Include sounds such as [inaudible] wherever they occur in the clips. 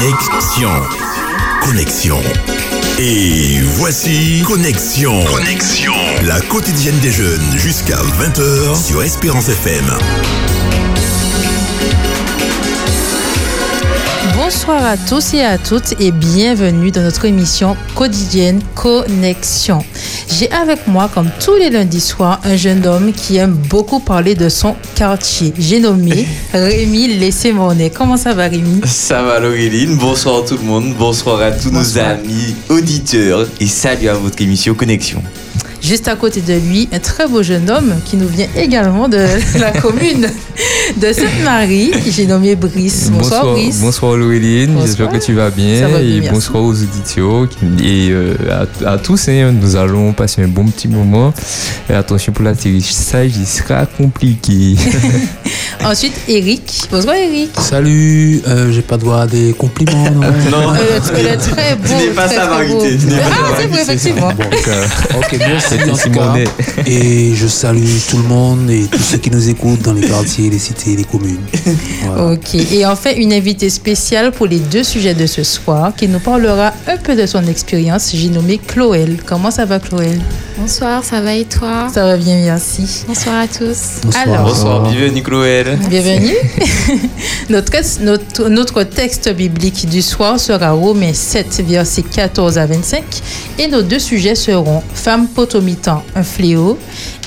Connexion. Connexion. Et voici Connexion. Connexion. La quotidienne des jeunes jusqu'à 20h sur Espérance FM. Bonsoir à tous et à toutes et bienvenue dans notre émission quotidienne Connexion. J'ai avec moi, comme tous les lundis soirs, un jeune homme qui aime beaucoup parler de son quartier. J'ai nommé [laughs] Rémi Laissez-Monet. Comment ça va Rémi? Ça va Laureline, bonsoir tout le monde, bonsoir à tous nos amis auditeurs et salut à votre émission Connexion. Juste à côté de lui, un très beau jeune homme qui nous vient également de [laughs] la commune de Sainte-Marie, que j'ai nommé Brice. Bonsoir, Brice. Bonsoir Loueline, j'espère que tu vas bien. Ça va bien, et merci. bonsoir aux auditeurs et euh, à, à tous. hein, nous allons passer un bon petit moment. Et attention pour l'atterrissage, il sera compliqué. [laughs] Ensuite, Eric. Bonsoir Eric. Salut, euh, j'ai pas droit à des compliments. Non, [laughs] Non, est très beau. Tu n'es pas très, sa très beau. variété, tu n'es pas Ah, c'est vrai, effectivement. Bon, ok, merci C'était Simonet. [laughs] Et je salue tout le monde et tous ceux qui nous écoutent dans les quartiers, les cités, les communes. Voilà. Ok. Et enfin, une invitée spéciale pour les deux sujets de ce soir qui nous parlera un peu de son expérience. J'ai nommé Chloé. Comment ça va, Chloé Bonsoir, ça va et toi? Ça va bien, merci. Bonsoir à tous. Bonsoir. Alors? Bonsoir, bienvenue Chloé. Bienvenue. [laughs] [laughs] notre, notre, notre texte biblique du soir sera Romains 7, versets 14 à 25. Et nos deux sujets seront Femme un fléau,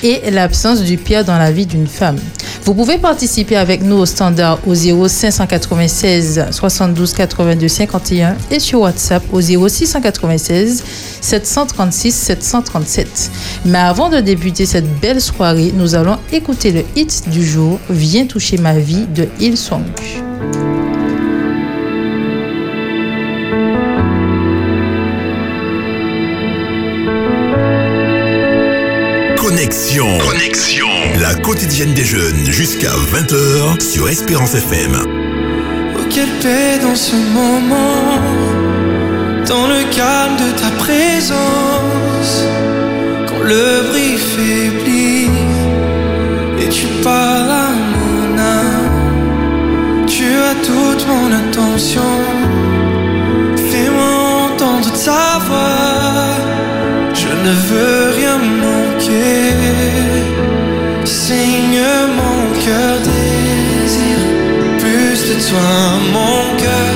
et l'absence du pire dans la vie d'une femme. Vous pouvez participer avec nous au standard au 0596 72 82 51 et sur WhatsApp au 0696 736 737. Mais avant de débuter cette belle soirée, nous allons écouter le hit du jour Viens toucher ma vie de Hillsong. Connexion. Connexion. La quotidienne des jeunes jusqu'à 20h sur Espérance FM. Oh, quelle paix dans ce moment, dans le calme de ta présence, quand le bruit faiblit et tu parles à mon âme, tu as toute mon attention. Fais-moi entendre ta voix, je ne veux rien manquer. Seigne mon cœur désire plus de toi, mon cœur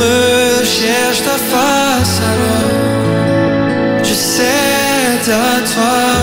recherche ta face alors je cède à toi.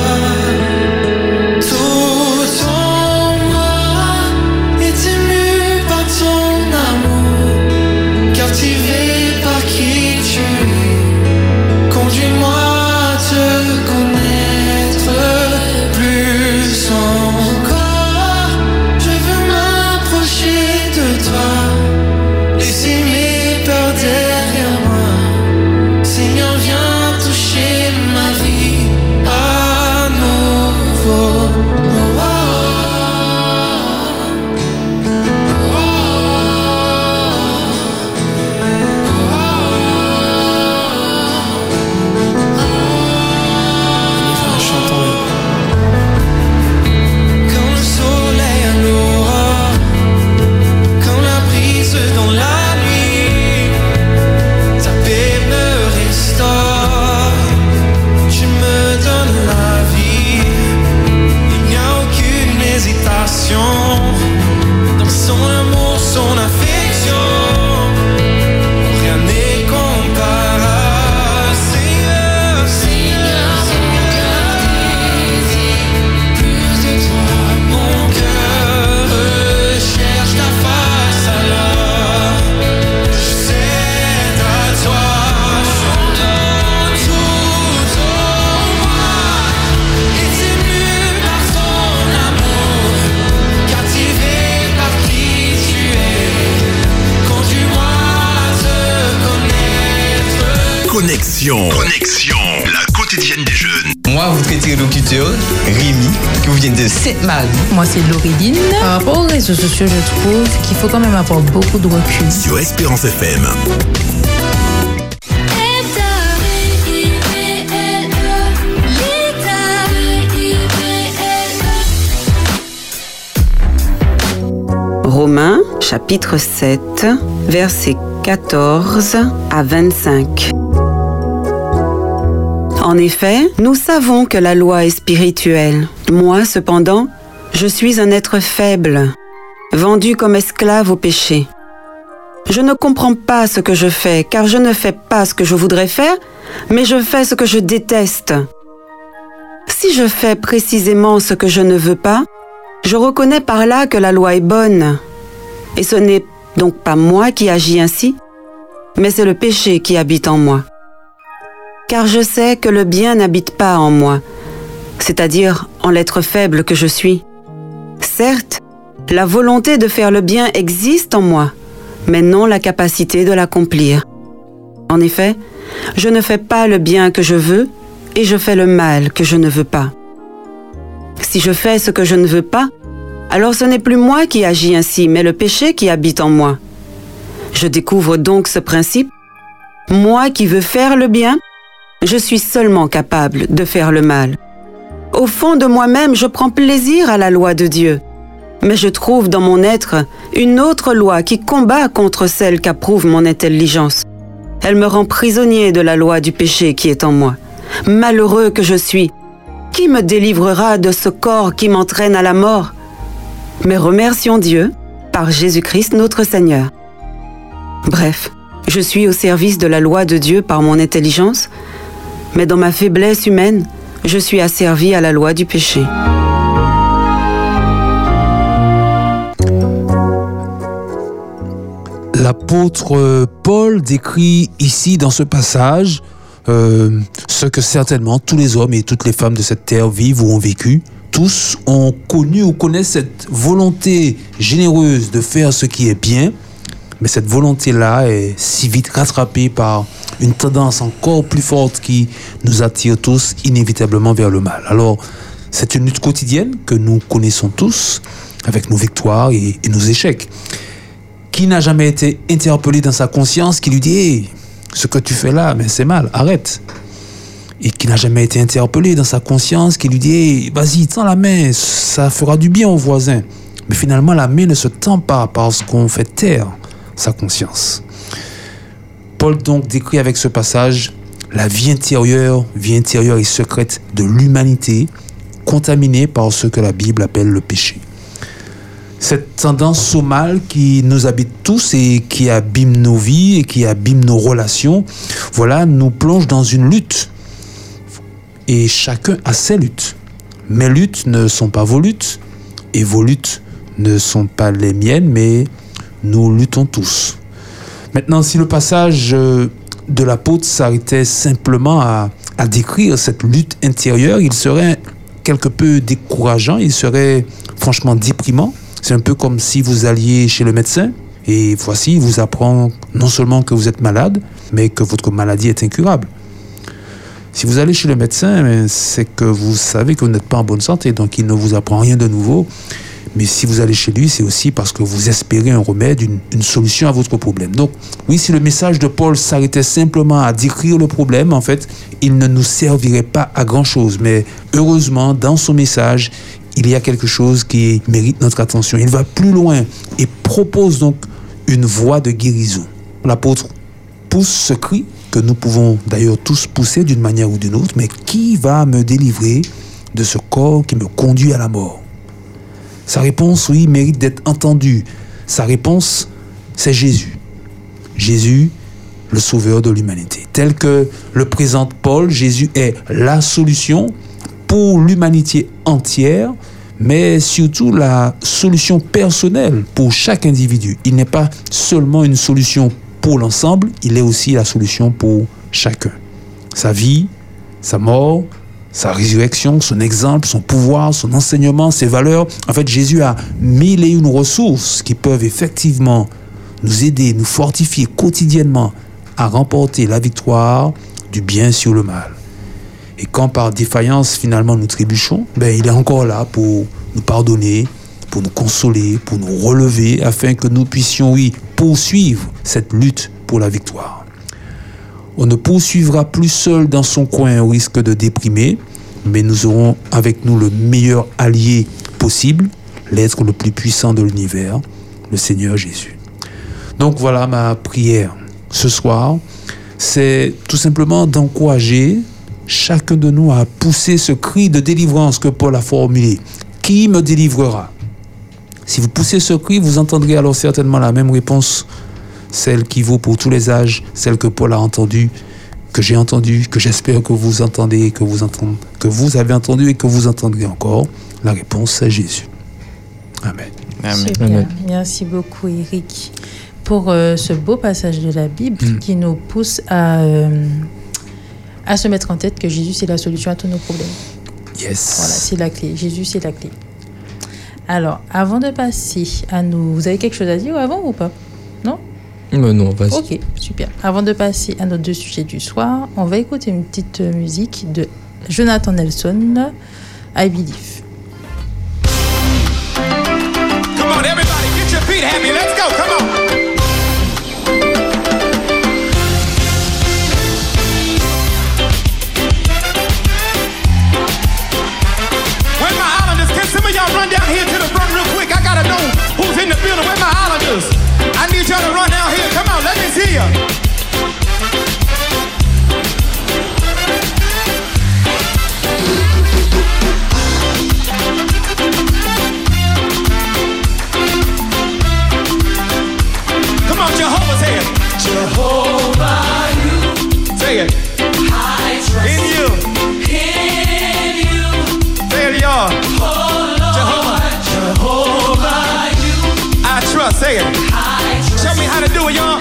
Moi, c'est Laureline. Par rapport aux réseaux sociaux, je trouve qu'il faut quand même avoir beaucoup de recul. Sur Espérance FM. Romains chapitre 7, versets 14 à 25. En effet, nous savons que la loi est spirituelle. Moi, cependant, je suis un être faible, vendu comme esclave au péché. Je ne comprends pas ce que je fais, car je ne fais pas ce que je voudrais faire, mais je fais ce que je déteste. Si je fais précisément ce que je ne veux pas, je reconnais par là que la loi est bonne. Et ce n'est donc pas moi qui agis ainsi, mais c'est le péché qui habite en moi. Car je sais que le bien n'habite pas en moi, c'est-à-dire en l'être faible que je suis. Certes, la volonté de faire le bien existe en moi, mais non la capacité de l'accomplir. En effet, je ne fais pas le bien que je veux et je fais le mal que je ne veux pas. Si je fais ce que je ne veux pas, alors ce n'est plus moi qui agis ainsi, mais le péché qui habite en moi. Je découvre donc ce principe. Moi qui veux faire le bien, je suis seulement capable de faire le mal. Au fond de moi-même, je prends plaisir à la loi de Dieu. Mais je trouve dans mon être une autre loi qui combat contre celle qu'approuve mon intelligence. Elle me rend prisonnier de la loi du péché qui est en moi. Malheureux que je suis, qui me délivrera de ce corps qui m'entraîne à la mort? Mais remercions Dieu par Jésus-Christ notre Seigneur. Bref, je suis au service de la loi de Dieu par mon intelligence, mais dans ma faiblesse humaine, je suis asservi à la loi du péché. L'apôtre Paul décrit ici dans ce passage euh, ce que certainement tous les hommes et toutes les femmes de cette terre vivent ou ont vécu. Tous ont connu ou connaissent cette volonté généreuse de faire ce qui est bien, mais cette volonté-là est si vite rattrapée par une tendance encore plus forte qui nous attire tous inévitablement vers le mal. Alors, c'est une lutte quotidienne que nous connaissons tous, avec nos victoires et, nos échecs. Qui n'a jamais été interpellé dans sa conscience qui lui dit hey, ce que tu fais là, mais c'est mal, arrête. Et qui n'a jamais été interpellé dans sa conscience qui lui dit hey, vas-y, tends la main, ça fera du bien au voisin. Mais finalement, la main ne se tend pas parce qu'on fait taire sa conscience. Paul donc décrit avec ce passage la vie intérieure, vie intérieure et secrète de l'humanité, contaminée par ce que la Bible appelle le péché. Cette tendance au mal qui nous habite tous et qui abîme nos vies et qui abîme nos relations, voilà, nous plonge dans une lutte. Et chacun a ses luttes. Mes luttes ne sont pas vos luttes et vos luttes ne sont pas les miennes, mais nous luttons tous. Maintenant, si le passage de l'apôtre s'arrêtait simplement à, à, décrire cette lutte intérieure, il serait quelque peu décourageant, il serait franchement déprimant. C'est un peu comme si vous alliez chez le médecin et voici, il vous apprend non seulement que vous êtes malade, mais que votre maladie est incurable. Si vous allez chez le médecin, c'est que vous savez que vous n'êtes pas en bonne santé, donc il ne vous apprend rien de nouveau. Mais si vous allez chez lui, c'est aussi parce que vous espérez un remède, une, solution à votre problème. Donc, oui, si le message de Paul s'arrêtait simplement à décrire le problème, en fait, il ne nous servirait pas à grand-chose. Mais heureusement, dans son message, il y a quelque chose qui mérite notre attention. Il va plus loin et propose donc une voie de guérison. L'apôtre pousse ce cri que nous pouvons d'ailleurs tous pousser d'une manière ou d'une autre, mais qui va me délivrer de ce corps qui me conduit à la mort? Sa réponse, oui, mérite d'être entendue. Sa réponse, c'est Jésus. Jésus, le sauveur de l'humanité. Tel que le présente Paul, Jésus est la solution pour l'humanité entière, mais surtout la solution personnelle pour chaque individu. Il n'est pas seulement une solution pour l'ensemble, il est aussi la solution pour chacun. Sa vie, sa mort, sa résurrection, son exemple, son pouvoir, son enseignement, ses valeurs. En fait, Jésus a mille et une ressources qui peuvent effectivement nous aider, nous fortifier quotidiennement à remporter la victoire du bien sur le mal. Et quand par défaillance finalement nous trébuchons, ben, il est encore là pour nous pardonner, pour nous consoler, pour nous relever, afin que nous puissions, oui, poursuivre cette lutte pour la victoire. On ne poursuivra plus seul dans son coin au risque de déprimer, mais nous aurons avec nous le meilleur allié possible, l'être le plus puissant de l'univers, le Seigneur Jésus. Donc voilà ma prière ce soir, c'est tout simplement d'encourager chacun de nous à pousser ce cri de délivrance que Paul a formulé. Qui me délivrera? Si vous poussez ce cri, vous entendrez alors certainement la même réponse, celle qui vaut pour tous les âges, celle que Paul a entendue, que j'ai entendue, que j'espère que vous entendez, que vous entendez, que vous avez entendu et que vous entendrez encore. La réponse, c'est Jésus. Amen. Amen. Merci beaucoup, Eric, pour euh, ce beau passage de la Bible Mm. qui nous pousse à, euh, à se mettre en tête que Jésus, c'est la solution à tous nos problèmes. Yes. Voilà, c'est la clé. Jésus, c'est la clé. Alors, avant de passer à nous... Vous avez quelque chose à dire avant ou pas? Mais non, vas-y. Ok, super. Avant de passer à nos deux sujets du soir, on va écouter une petite euh, musique de Jonathan Nelson, I Believe. Come on, everybody, get your feet happy. Let's go. Come on. Y'all to run down here. Come on, let me see ya. Come on, Jehovah, say it. Jehovah, you. Say it. I trust in you. In you. Say it, y'all. Oh, Jehovah. Jehovah, you. I trust. Say it. Show me how to do it, y'all.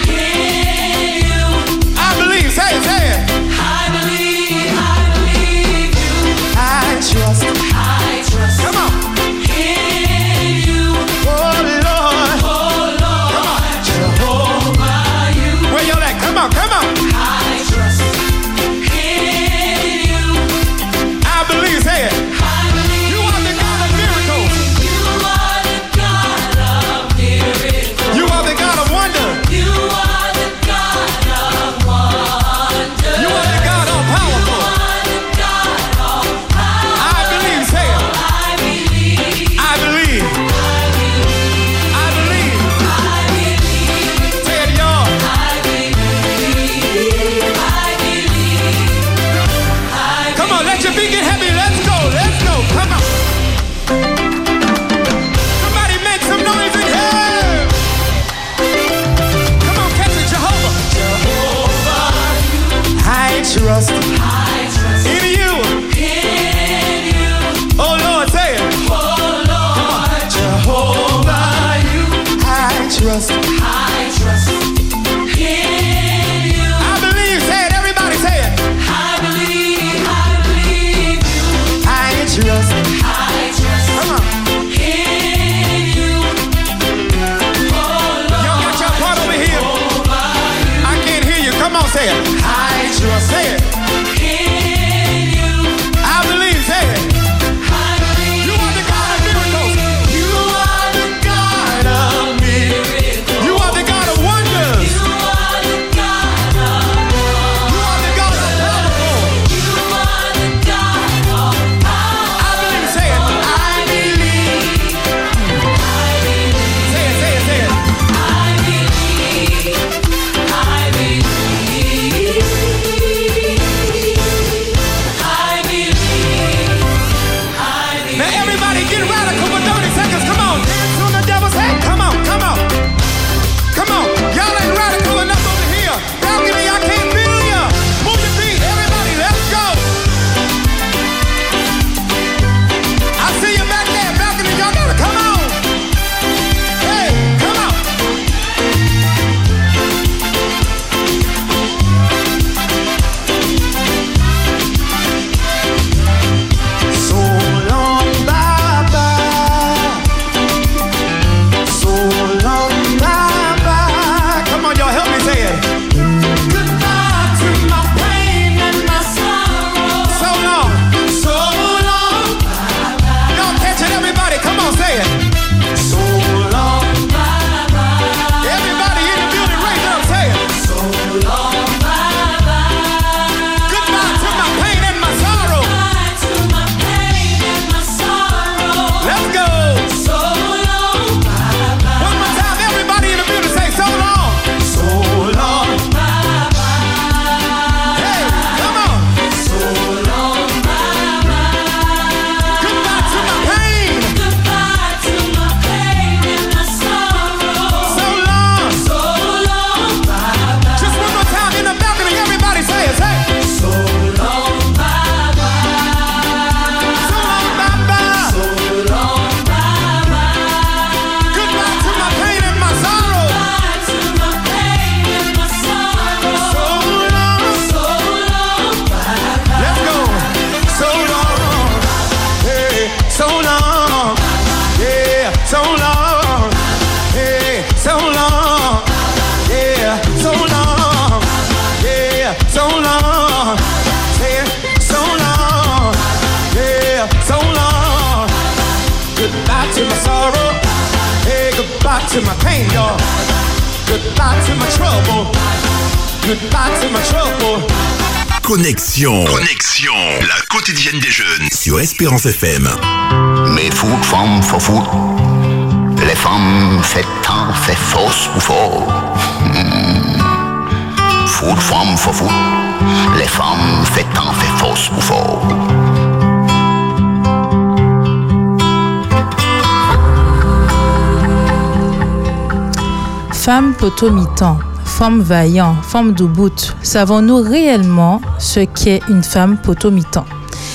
Femme potomitan, femme vaillant, femme doubout, savons-nous réellement ce qu'est une femme potomitan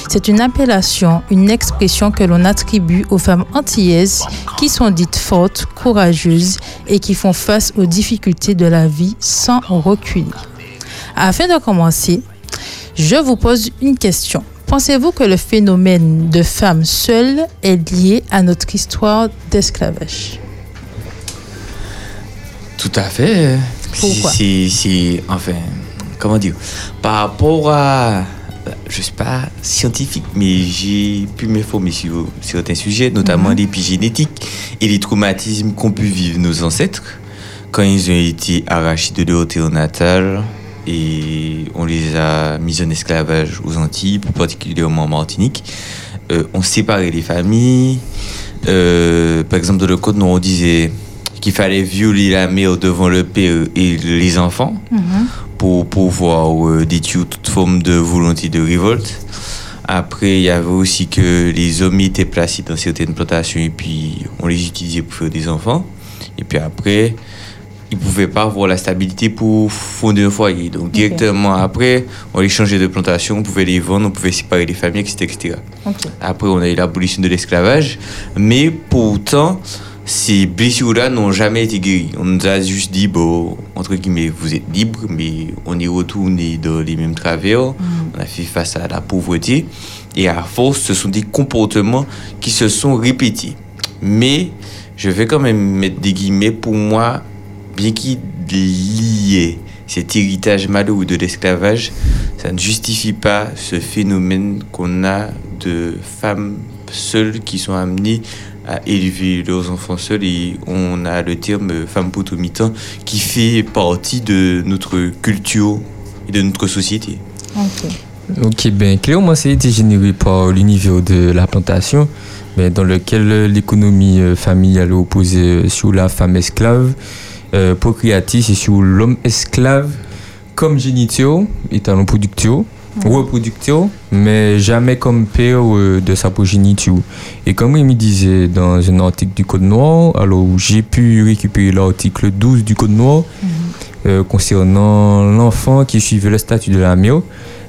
C'est une appellation, une expression que l'on attribue aux femmes antillaises qui sont dites fortes, courageuses et qui font face aux difficultés de la vie sans reculer. Afin de commencer, je vous pose une question. Pensez-vous que le phénomène de femmes seules est lié à notre histoire d'esclavage? Tout à fait. Pourquoi C'est, c'est- enfin, comment dire, par rapport à, je suis pas scientifique, mais j'ai pu m'informer sur certains sujets, notamment l'épigénétique et les traumatismes qu'ont pu vivre nos ancêtres quand ils ont été arrachés de leur terre natale et on les a mis en esclavage aux Antilles, plus particulièrement en Martinique. Euh, on séparait les familles. Euh, par exemple, dans le code, on disait qu'il fallait violer la mère devant le père et les enfants pour pouvoir euh, détruire toute forme de volonté de révolte. Après, il y avait aussi que les hommes étaient placés dans certaines plantations et puis on les utilisait pour faire des enfants. Et puis après, ils ne pouvaient pas avoir la stabilité pour fonder un foyer. Donc directement après, on les changeait de plantation, on pouvait les vendre, on pouvait séparer les familles, etc. Après, on a eu l'abolition de l'esclavage. Mais pourtant, ces blessures-là n'ont jamais été guéries. On nous a juste dit, bon, entre guillemets, vous êtes libre, mais on est retourné dans les mêmes travers. On a fait face à la pauvreté. Et à force, ce sont des comportements qui se sont répétés. Mais je vais quand même mettre des guillemets pour moi, bien qu'il liait cet héritage malheureux de l'esclavage, ça ne justifie pas ce phénomène qu'on a de femmes seules qui sont amenées à élever leurs enfants seuls et on a le terme femme potomitan qui fait partie de notre culture et de notre société. Ok. Ok, ben clairement, ça a été généré par l'univers de la plantation, mais dans lequel euh, l'économie euh, familiale est opposée euh, sur la femme esclave, euh, procréatrice et sur l'homme esclave comme géniteur et talent producteur, reproducteur, mais jamais comme père euh, de sa progéniture. Et comme il me disait dans un article du Code Noir, alors j'ai pu récupérer l'article 12 du Code Noir euh, concernant l'enfant qui suivait le statut de la mère.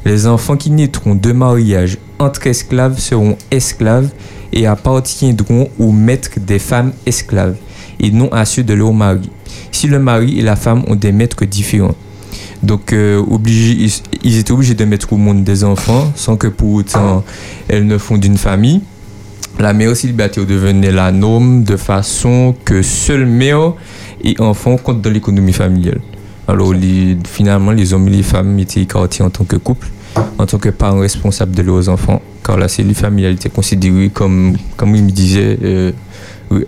Les enfants qui naîtront de mariage entre esclaves seront esclaves et appartiendront au maître des femmes esclaves et non à ceux de leur mari. Si le mari et la femme ont des maîtres différents. Donc, euh, obligés- ils, étaient obligés de mettre au monde des enfants sans que pour autant elles ne fondent une famille. La mère célibataire devenait la norme de façon que seule mère et enfant comptent dans l'économie familiale. Alors, les- finalement, les hommes et les femmes étaient écartés en tant que couple, en tant que parents responsables de leurs enfants, car la cellule familiale était considérée comme, comme il me disait, euh,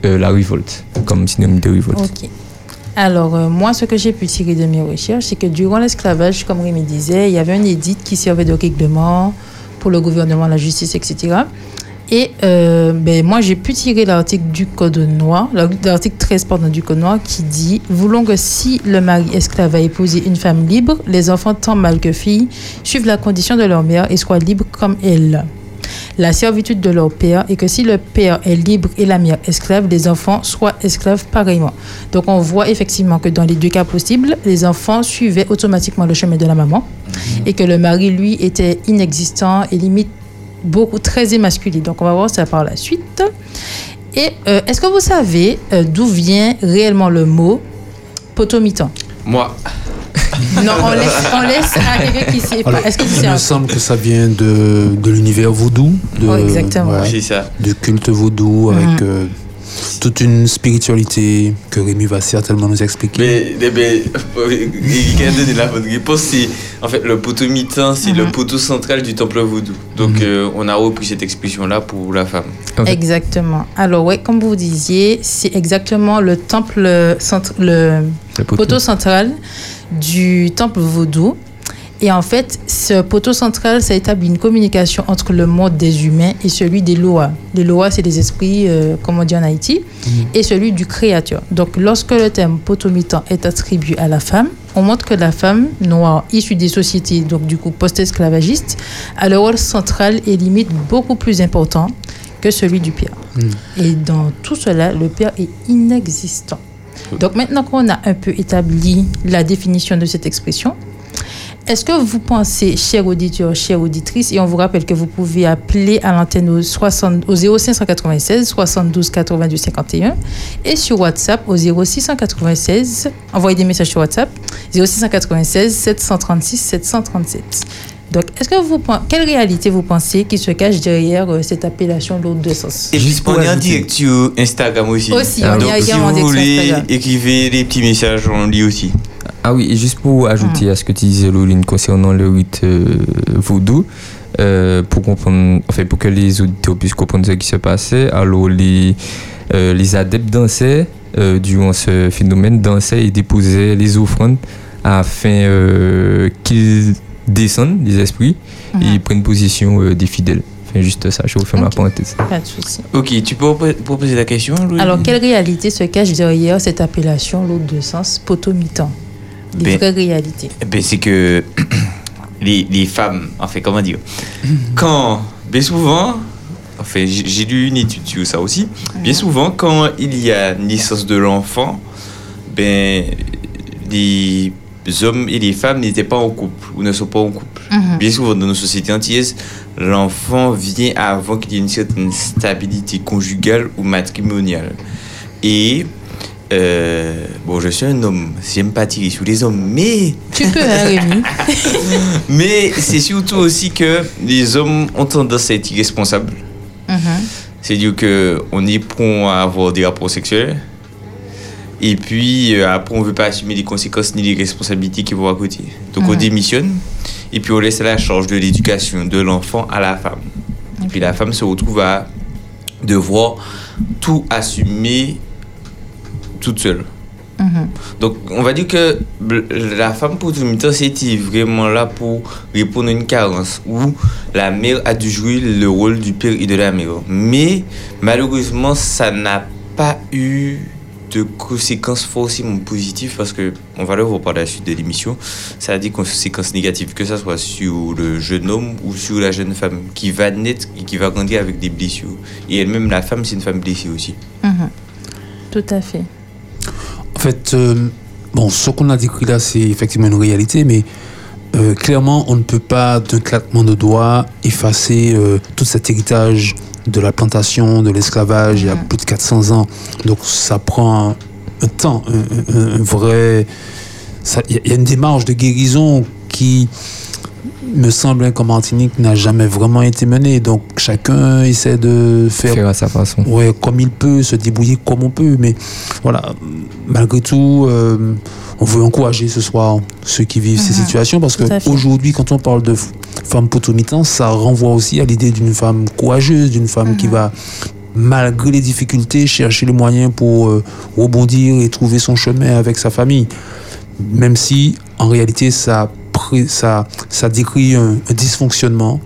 euh, la révolte, comme synonyme de révolte. Alors, euh, moi, ce que j'ai pu tirer de mes recherches, c'est que durant l'esclavage, comme Rémi disait, il y avait un édit qui servait de règlement pour le gouvernement, la justice, etc. Et euh, ben, moi, j'ai pu tirer l'article du Code noir, l'article 13 pardon, du Code noir, qui dit Voulons que si le mari esclave a épousé une femme libre, les enfants, tant mâles que filles, suivent la condition de leur mère et soient libres comme elle la servitude de leur père et que si le père est libre et la mère esclave, les enfants soient esclaves pareillement. Donc on voit effectivement que dans les deux cas possibles, les enfants suivaient automatiquement le chemin de la maman et que le mari, lui, était inexistant et limite beaucoup très émasculé. Donc on va voir ça par la suite. Et euh, est-ce que vous savez euh, d'où vient réellement le mot potomitan? Moi, [laughs] Non, on laisse, on laisse à quelqu'un qui sait pas. Alors, Est-ce que tu sais il me semble que ça vient de, de l'univers vaudou, de, Ouais, exactement. ouais, c'est ça. du culte vaudou avec Mhm. euh, toute une spiritualité que Rémi va certainement nous expliquer. Mais, mais, mais il vient de donner la bonne réponse. C'est en fait le poteau mi-temps, c'est le poteau central du temple vaudou. Donc euh, on a repris cette expression-là pour la femme. Exactement. Alors, ouais, comme vous disiez, c'est exactement le temple, centre, le, Le poteau. poteau central du temple vaudou. Et en fait, ce poteau central, ça établit une communication entre le monde des humains et celui des lois. Les lois, c'est des esprits, euh, comme on dit en Haïti, et celui du créateur. Donc, lorsque le terme potomitan est attribué à la femme, on montre que la femme noire issue des sociétés, donc du coup post-esclavagistes, a le rôle central et limite beaucoup plus important que celui du père. Et dans tout cela, le père est inexistant. Donc maintenant qu'on a un peu établi la définition de cette expression, est-ce que vous pensez, chers auditeurs, chères auditrices, et on vous rappelle que vous pouvez appeler à l'antenne au, 60 au 0596 72 82 51 et sur WhatsApp au 0696, envoyez des messages sur WhatsApp 0696 736 737. Donc, est-ce que vous quelle réalité vous pensez qui se cache derrière euh, cette appellation l'autre de sens? Et Juste on est en direct sur Instagram aussi. Aussi, on est Donc, si également en vous voulez, écrivez des petits messages, on lit aussi. Ah oui, et juste pour ajouter Mm. à ce que tu disais, Lauline, concernant le rite euh, vaudou, euh, pour comprendre, enfin, pour que les auditeurs puissent comprendre ce qui se passait, alors les, euh, les adeptes dansaient, euh, durant ce phénomène, dansaient et déposaient les offrandes afin euh, qu'ils descendent, les esprits, et prennent position euh, des fidèles. Enfin, juste ça, je vous fais ma Ok. parenthèse. Pas de souci. Ok, tu peux proposer la question, Louis? Alors, quelle réalité se cache derrière cette appellation l'autre de sens potomitan Les Ben, vraies réalités. Eh Ben, c'est que [clears throat] les, les femmes, en fait, comment dire? Quand, bien souvent, en fait, j'ai j'ai lu une étude sur ça aussi, bien souvent, quand il y a naissance de l'enfant, ben, les hommes et les femmes n'étaient pas en couple ou ne sont pas en couple. Mhm. Bien souvent, dans nos sociétés antillaises, l'enfant vient avant qu'il y ait une certaine stabilité conjugale ou matrimoniale. Et, euh, bon, je suis un homme, j'aime pas tirer sur les hommes, mais [laughs] Tu peux, hein, Rémi [laughs] mais c'est surtout aussi que les hommes ont tendance à être irresponsables. Mhm. C'est-à-dire qu'on est prompt à avoir des rapports sexuels. Et puis euh, après, on ne veut pas assumer les conséquences ni les responsabilités qui vont à côté. Donc on démissionne. Et puis on laisse la charge de l'éducation de l'enfant à la femme. Et puis la femme se retrouve à devoir tout assumer toute seule. Mhm. Donc, on va dire que la femme pour tout le temps, c'était vraiment là pour répondre à une carence où la mère a dû jouer le rôle du père et de la mère. Mais malheureusement, ça n'a pas eu de conséquences forcément positives parce que, on va le voir par la suite de l'émission, ça a des conséquences négatives, que ce soit sur le jeune homme ou sur la jeune femme qui va naître et qui va grandir avec des blessures. Et elle-même, la femme, c'est une femme blessée aussi. Mhm. Tout à fait. En fait, euh, bon, ce qu'on a décrit là, c'est effectivement une réalité, mais euh, clairement, on ne peut pas, d'un claquement de doigts, effacer euh, tout cet héritage de la plantation, de l'esclavage, il y a plus de 400 ans. Donc, ça prend un, temps, un, un- un vrai. il y a une démarche de guérison qui me semble hein, qu'en Martinique n'a jamais vraiment été menée. Donc, chacun essaie de faire Faire à sa façon. Ouais, comme il peut, se débrouiller comme on peut. Mais voilà, malgré tout, euh, on veut encourager ce soir ceux qui vivent ces Mhm. situations parce que Tout à fait. aujourd'hui, quand on parle de femme potomitan, ça renvoie aussi à l'idée d'une femme courageuse, d'une femme qui va, malgré les difficultés, chercher les moyens pour euh, rebondir et trouver son chemin avec sa famille. Même si, en réalité, ça, ça, ça décrit un, un dysfonctionnement.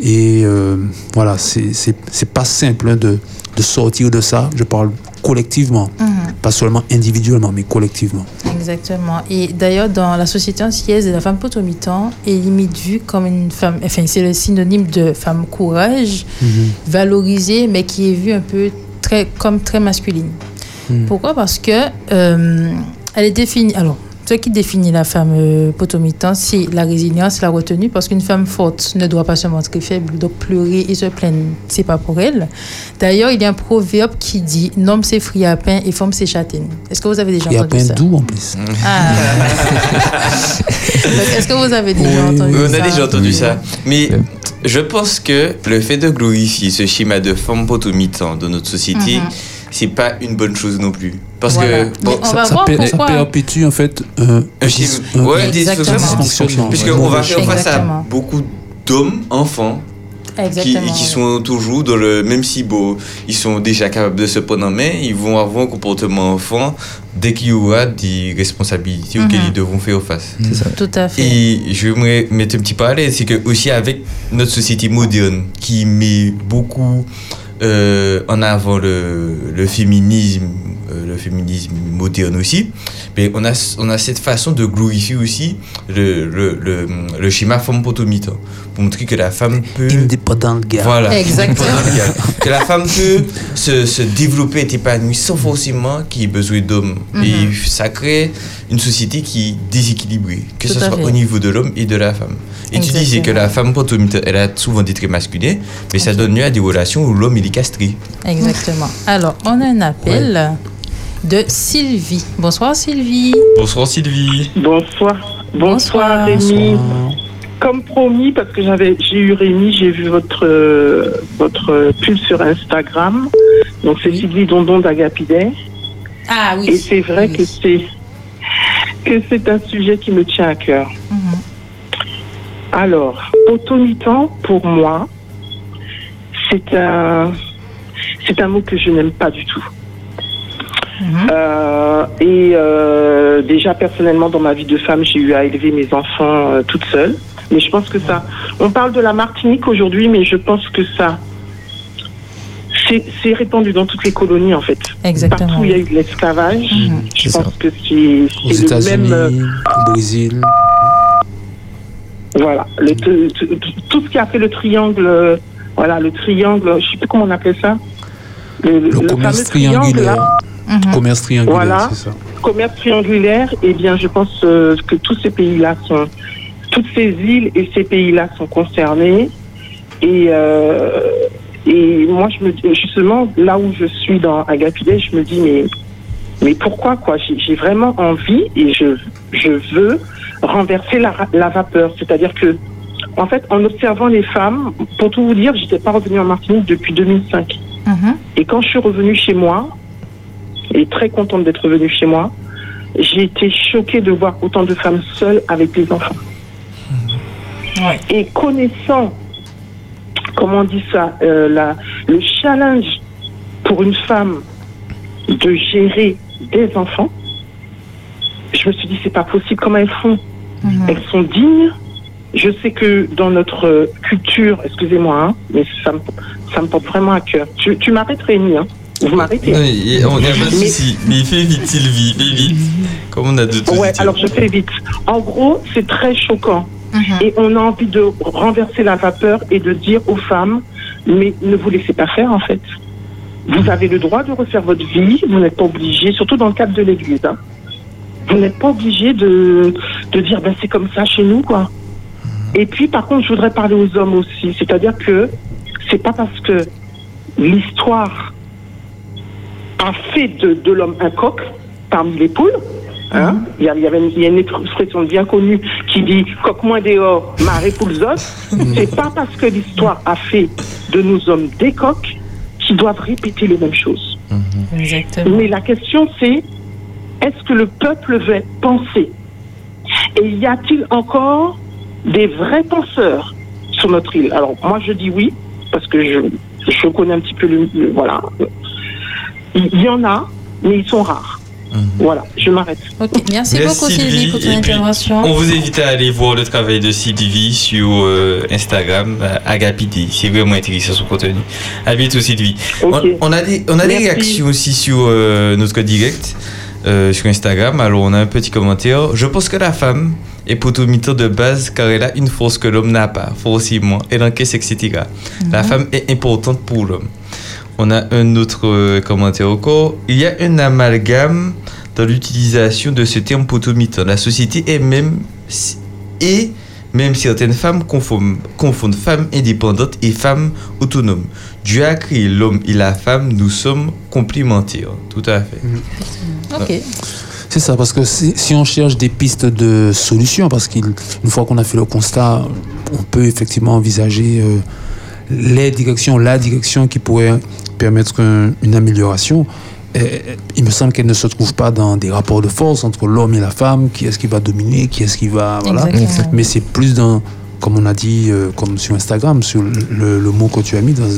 Et euh, voilà, c'est pas simple hein, de, de sortir de ça. Je parle collectivement, Mhm. pas seulement individuellement, mais collectivement. Exactement. Et d'ailleurs, dans la société antillaise, la femme potomitan est limite vue comme une femme, enfin, c'est le synonyme de femme courage, valorisée, mais qui est vue un peu très, comme très masculine. Mhm. Pourquoi? Parce que euh, elle est définie. Alors, ce qui définit la femme euh, potomitan, c'est la résilience, la retenue, parce qu'une femme forte ne doit pas se montrer faible, donc pleurer et se plaindre, c'est pas pour elle. D'ailleurs, il y a un proverbe qui dit Nomme ses fruits à pain et forme ses châtaignes. Est-ce que vous avez déjà entendu peine ça? doux en plus? ah. [laughs] Est-ce que vous avez déjà Oui, entendu Oui, on ça a déjà entendu Oui. ça. Mais je pense que le fait de glorifier ce schéma de femme potomitan dans notre société, Mhm. C'est pas une bonne chose non plus. Parce Voilà. que Mais on va ça, voir per- ça perpétue en fait un, Un dis- schéma- un- ouais, un des. Puisqu'on va faire face à beaucoup d'hommes, enfants, qui, qui sont toujours dans le même si bon, ils sont déjà capables de se prendre en main, ils vont avoir un comportement enfant dès qu'il y aura des responsabilités Mhm. auxquelles ils devront faire face. C'est ça. Tout à fait. Et j'aimerais mettre un petit parallèle, c'est que aussi avec notre société moderne qui met beaucoup euh, en avant le, féminisme, euh, le féminisme moderne aussi, mais on a, on a cette façon de glorifier aussi le, le, le, schéma femme potomitan pour montrer que la femme peut... Indépendant le gars. Voilà. Exactement. que la femme peut se, se développer, être épanouie sans forcément qu'il y ait besoin d'hommes. Mhm. Et ça crée une société qui est déséquilibrée, que Tout ce soit fait. au niveau de l'homme et de la femme. Et tu disais que la femme elle a souvent des traits masculins, mais ça donne lieu à des relations où l'homme il est castré. Exactement. Alors, on a un appel de Sylvie. Bonsoir Sylvie. Bonsoir Sylvie. Bonsoir. Bonsoir, Bonsoir. Comme promis, parce que j'avais, j'ai eu Rémi, j'ai vu votre euh, votre pub sur Instagram. Donc c'est Sylvie Dondon d'Agapidé. Ah oui. Et c'est vrai que c'est que c'est un sujet qui me tient à cœur. Mhm. Alors, automitant, pour moi, c'est un c'est un mot que je n'aime pas du tout. Mhm. Euh, et euh, déjà personnellement dans ma vie de femme, j'ai eu à élever mes enfants euh, toute seule. Mais je pense que ça, on parle de la Martinique aujourd'hui, mais je pense que ça, c'est répandu dans toutes les colonies en fait. Exactement. Partout où il y a eu de l'esclavage, Mhm. je pense ça. que c'est le États-Unis, même. euh, au Brésil. Voilà, le, tout, ce qui a fait le triangle, voilà, le triangle, je sais plus comment on appelle ça. Le, Le commerce fameux triangle, là, Mhm. Commerce triangulaire, Voilà. c'est ça. commerce triangulaire, eh bien, je pense euh, que tous ces pays-là sont, toutes ces îles et ces pays-là sont concernés. Et, euh, et moi, je me dis, justement, là où je suis dans Agapide, je me dis, mais, mais pourquoi, quoi? J'ai vraiment envie et je, je veux renverser la, la vapeur. C'est-à-dire que, en fait, en observant les femmes, pour tout vous dire, j'étais pas revenue en Martinique depuis 2005. Mhm. Et quand je suis revenue chez moi, et très contente d'être revenue chez moi, j'ai été choquée de voir autant de femmes seules avec des enfants. Ouais. Et connaissant, comment on dit ça, euh, la, le challenge pour une femme de gérer des enfants, je me suis dit, c'est pas possible. Comment elles font? Mhm. Elles sont dignes? Je sais que dans notre culture, excusez-moi, hein, mais ça me, ça me porte vraiment à cœur. Tu, tu m'arrêtes, Rémi, hein? Vous m'arrêtez il- on n'a pas de souci, mais fais vite Sylvie, fais vite. Comme on a de tout Ouais, alors je fais vite. En gros, c'est très choquant. Mhm. Et on a envie de renverser la vapeur et de dire aux femmes, mais ne vous laissez pas faire en fait. Vous avez le droit de refaire votre vie, vous n'êtes pas obligé, surtout dans le cadre de l'Église. hein. Vous n'êtes pas obligé de, de dire, ben c'est comme ça chez nous, quoi. Et puis, par contre, je voudrais parler aux hommes aussi. C'est-à-dire que c'est pas parce que l'histoire a fait de, de l'homme un coq parmi les poules. Hein il, y a, il y avait une, il y a une expression bien connue qui dit coq moins dehors, marée poules os. [laughs] c'est pas parce que l'histoire a fait de nous hommes des coqs qui doivent répéter les mêmes choses. Exactement. Mais la question c'est est-ce que le peuple veut pensé Et y a-t-il encore des vrais penseurs sur notre île? Alors moi je dis oui parce que je, je connais un petit peu le, le- voilà. Il y en a, mais ils sont rares. Voilà, je m'arrête. Merci, beaucoup Sylvie pour ton intervention. on vous invite à aller voir le travail de Sylvie sur euh, Instagram, euh, Agapiti. C'est vraiment intéressant son contenu. À bientôt Sylvie. On, on a des, on a des réactions aussi sur euh, notre direct, euh, sur Instagram. Alors on a un petit commentaire. Je pense que la femme est potomito de base car elle a une force que l'homme n'a pas, forcément. Elle encaisse, etc. La femme est importante pour l'homme. On a un autre euh, commentaire encore. Il y a un amalgame dans l'utilisation de ce terme potomito. La société est même et même certaines femmes confondent, confondent femmes indépendantes et femmes autonomes. Dieu a créé l'homme et la femme, nous sommes complémentaires. Tout à fait. Ok. C'est ça, parce que si, si on cherche des pistes de solutions, parce qu'une fois qu'on a fait le constat, on peut effectivement envisager euh, les directions, la direction qui pourrait permettre un- une amélioration, eh, il me semble qu'elle ne se trouve pas dans des rapports de force entre l'homme et la femme, qui est-ce qui va dominer, qui est-ce qui va... Voilà. Exactement. Mais c'est plus dans, comme on a dit, euh, comme sur Instagram, sur le, le mot que tu as mis, dans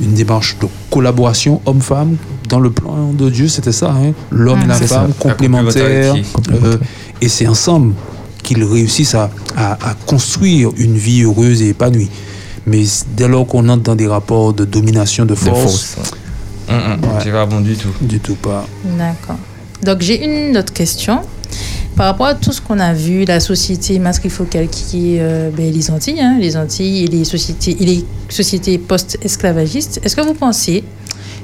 une démarche de collaboration homme-femme. Dans le plan de Dieu, c'était ça. hein. L'homme et la ça. femme complémentaires. euh, et c'est ensemble qu'ils réussissent à, à- à construire une vie heureuse et épanouie. Mais dès lors qu'on entre dans des rapports de domination, de De force, force. Hum, hum, Ouais. C'est pas bon du tout. du tout pas. D'accord. Donc j'ai une autre question. Par rapport à tout ce qu'on a vu, la société matrifocale qui est euh, ben, les Antilles, hein, les Antilles et les sociétés, et les sociétés post-esclavagistes, est-ce que vous pensez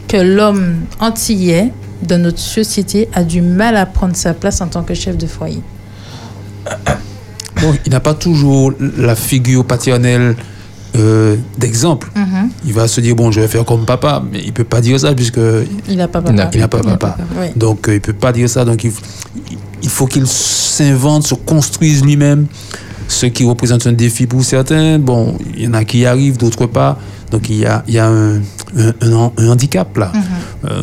que l'homme antillais dans notre société a du mal à prendre sa place en tant que chef de foyer? Bon, il n'a pas toujours la figure paternelle euh, d'exemple. Mhm. Il va se dire, bon, je vais faire comme papa, mais il peut pas dire ça puisque Il n'a pas papa. il n'a pas papa. oui. Donc, euh, il peut pas dire ça. Donc, il, il faut qu'il s'invente, se construise lui-même, ce qui représente un défi pour certains. Bon, il y en a qui y arrivent, d'autres pas. Donc, il y a, il y a un, un- un- un handicap là. Euh,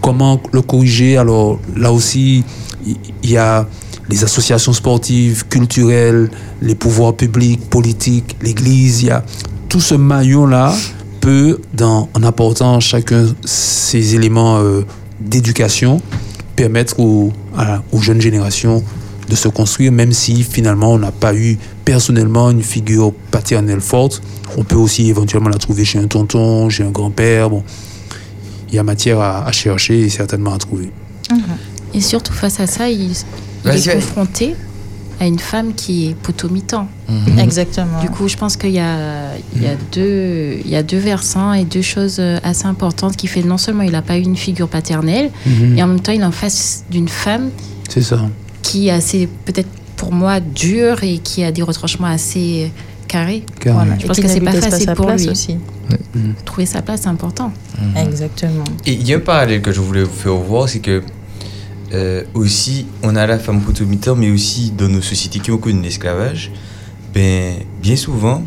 comment le corriger? Alors, là aussi, il il y a les associations sportives, culturelles, les pouvoirs publics, politiques, l'Église. Tout ce maillon-là peut, en apportant chacun ces éléments euh, d'éducation, permettre aux, jeunes générations de se construire, même si finalement on n'a pas eu personnellement une figure paternelle forte. On peut aussi éventuellement la trouver chez un tonton, chez un grand-père. Bon, il y a matière à, chercher et certainement à trouver. Et surtout face à ça, est vas-y. confronté à une femme qui est potomitan. Exactement. Du coup, je pense qu'il y a, il y, a deux, il y a deux versants et deux choses euh, assez importantes qui fait non seulement il n'a pas eu une figure paternelle, Mhm. et en même temps il est en face d'une femme C'est ça. qui est assez, peut-être pour moi, dure et qui a des retranchements assez carrés. Carrément. Voilà. Je pense que c'est pas facile sa pour place lui. aussi. Trouver sa place, c'est important. Exactement. Et il y a un parallèle que je voulais vous faire voir, c'est que euh, aussi, on a la femme potomitan, mais aussi dans nos sociétés qui ont connu l'esclavage, ben, bien souvent,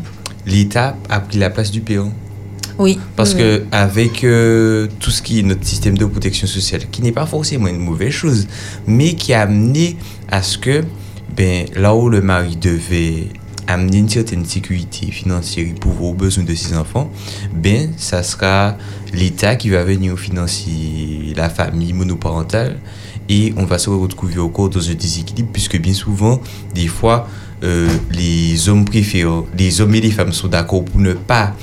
l'État a pris la place du père. Oui. Parce oui, que avec euh, tout ce qui est notre système de protection sociale, qui n'est pas forcément une mauvaise chose, mais qui a amené à ce que ben, là où le mari devait amener une certaine sécurité financière pour aux besoins de ses enfants, ben ça sera l'État qui va venir financer la famille monoparentale et on va se retrouver encore dans un déséquilibre puisque bien souvent, des fois, euh, les hommes préfèrent, les hommes et les femmes sont d'accord pour ne pas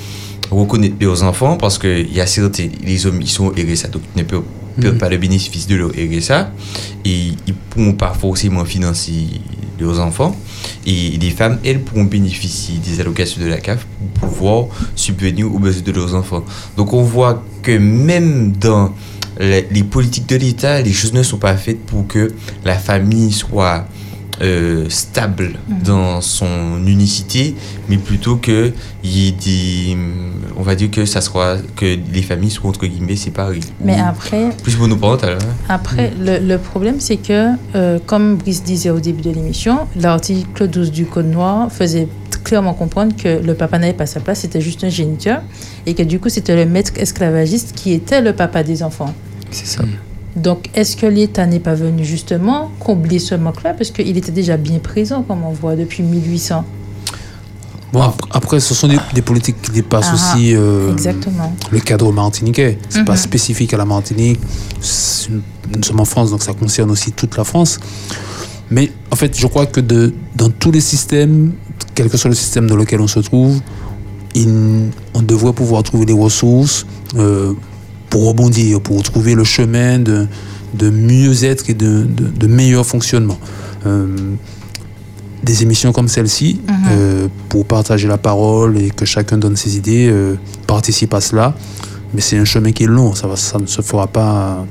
reconnaître leurs enfants parce que il y a certains les hommes ils sont RSA donc ils ne peuvent, peuvent Mhm. pas le bénéfice de leur RSA et ils pourront pas forcément financer leurs enfants et les femmes elles pourront bénéficier des allocations de la CAF pour pouvoir subvenir aux besoins de leurs enfants donc on voit que même dans les, les politiques de l'État les choses ne sont pas faites pour que la famille soit euh, stable dans son unicité, mais plutôt que y ait des, on va dire que ça soit que les familles soient entre guillemets séparées. Mais après, plus monoparentales. hein. Après, le, le problème, c'est que, euh, comme Brice disait au début de l'émission, l'article 12 du Code noir faisait clairement comprendre que le papa n'avait pas sa place, c'était juste un géniteur, et que du coup, c'était le maître esclavagiste qui était le papa des enfants. C'est ça. Donc, est-ce que l'État n'est pas venu justement combler ce manque-là? Parce qu'il était déjà bien présent, comme on voit, depuis 1800. Bon, ap- après, ce sont des, des politiques qui dépassent Ah, aussi euh, Exactement. le cadre martiniquais. C'est pas Mhm. spécifique à la Martinique. Une- Nous sommes en France, donc ça concerne aussi toute la France. Mais en fait, je crois que de, dans tous les systèmes, quel que soit le système dans lequel on se trouve, on devrait pouvoir trouver des ressources euh, pour rebondir, pour trouver le chemin de, de mieux-être et de, de, de meilleur fonctionnement. Euh, des émissions comme celle-ci, Mhm. euh, pour partager la parole et que chacun donne ses idées, participe à cela. Mais c'est un chemin qui est long, ça, va, ça ne se fera pas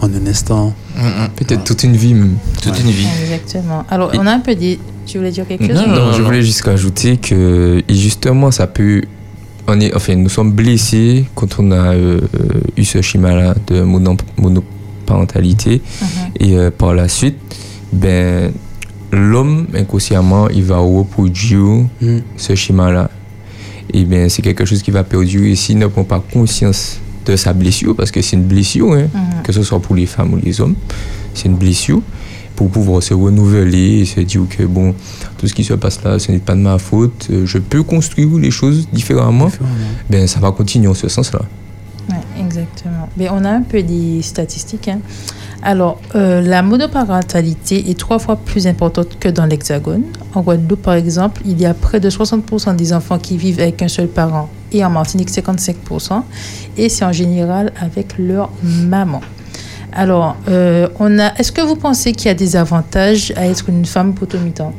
en un instant. Peut-être toute une vie même. Toute une vie. Exactement. Alors, on a un peu dit... Tu voulais dire quelque chose Non, non, je non. voulais juste ajouter que et justement, ça peut. On est, enfin, nous sommes blessés quand on a euh, eu ce schéma-là de mono- monoparentalité. Mhm. Et euh, par la suite, ben, l'homme, inconsciemment, il va reproduire Mm. ce schéma-là. et bien c'est quelque chose qui va perdurer s'il ne prend pas conscience de sa blessure, parce que c'est une blessure, hein, Mhm. que ce soit pour les femmes ou les hommes, c'est une blessure, pour pouvoir se renouveler et se dire que bon, tout ce qui se passe là, ce n'est pas de ma faute, euh, je peux construire les choses différemment, ben ça va continuer en ce sens-là. Ouais, exactement. Mais on a un peu des statistiques. hein. Alors, euh, la monoparentalité est trois fois plus importante que dans l'Hexagone. En Guadeloupe, par exemple, il y a près de 60% des enfants qui vivent avec un seul parent et en Martinique, 55%. Et c'est en général avec leur maman. Alors, euh, on a. Est-ce que vous pensez qu'il y a des avantages à être une femme potomitan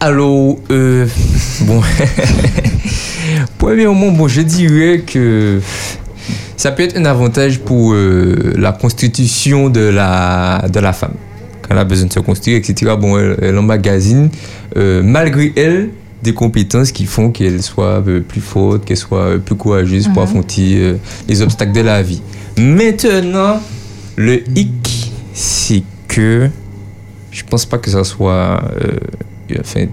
Alors, euh, [laughs] bon, [laughs] premièrement, bon, je dirais que ça peut être un avantage pour euh, la constitution de la, de la femme. Quand elle a besoin de se construire, etc. Bon, elle, elle emmagasine, euh, malgré elle, des compétences qui font qu'elle soit euh, plus forte, qu'elle soit euh, plus courageuse pour Mhm. affronter euh, les obstacles de la vie. Maintenant, le hic, c'est que je pense pas que ça soit euh, enfin,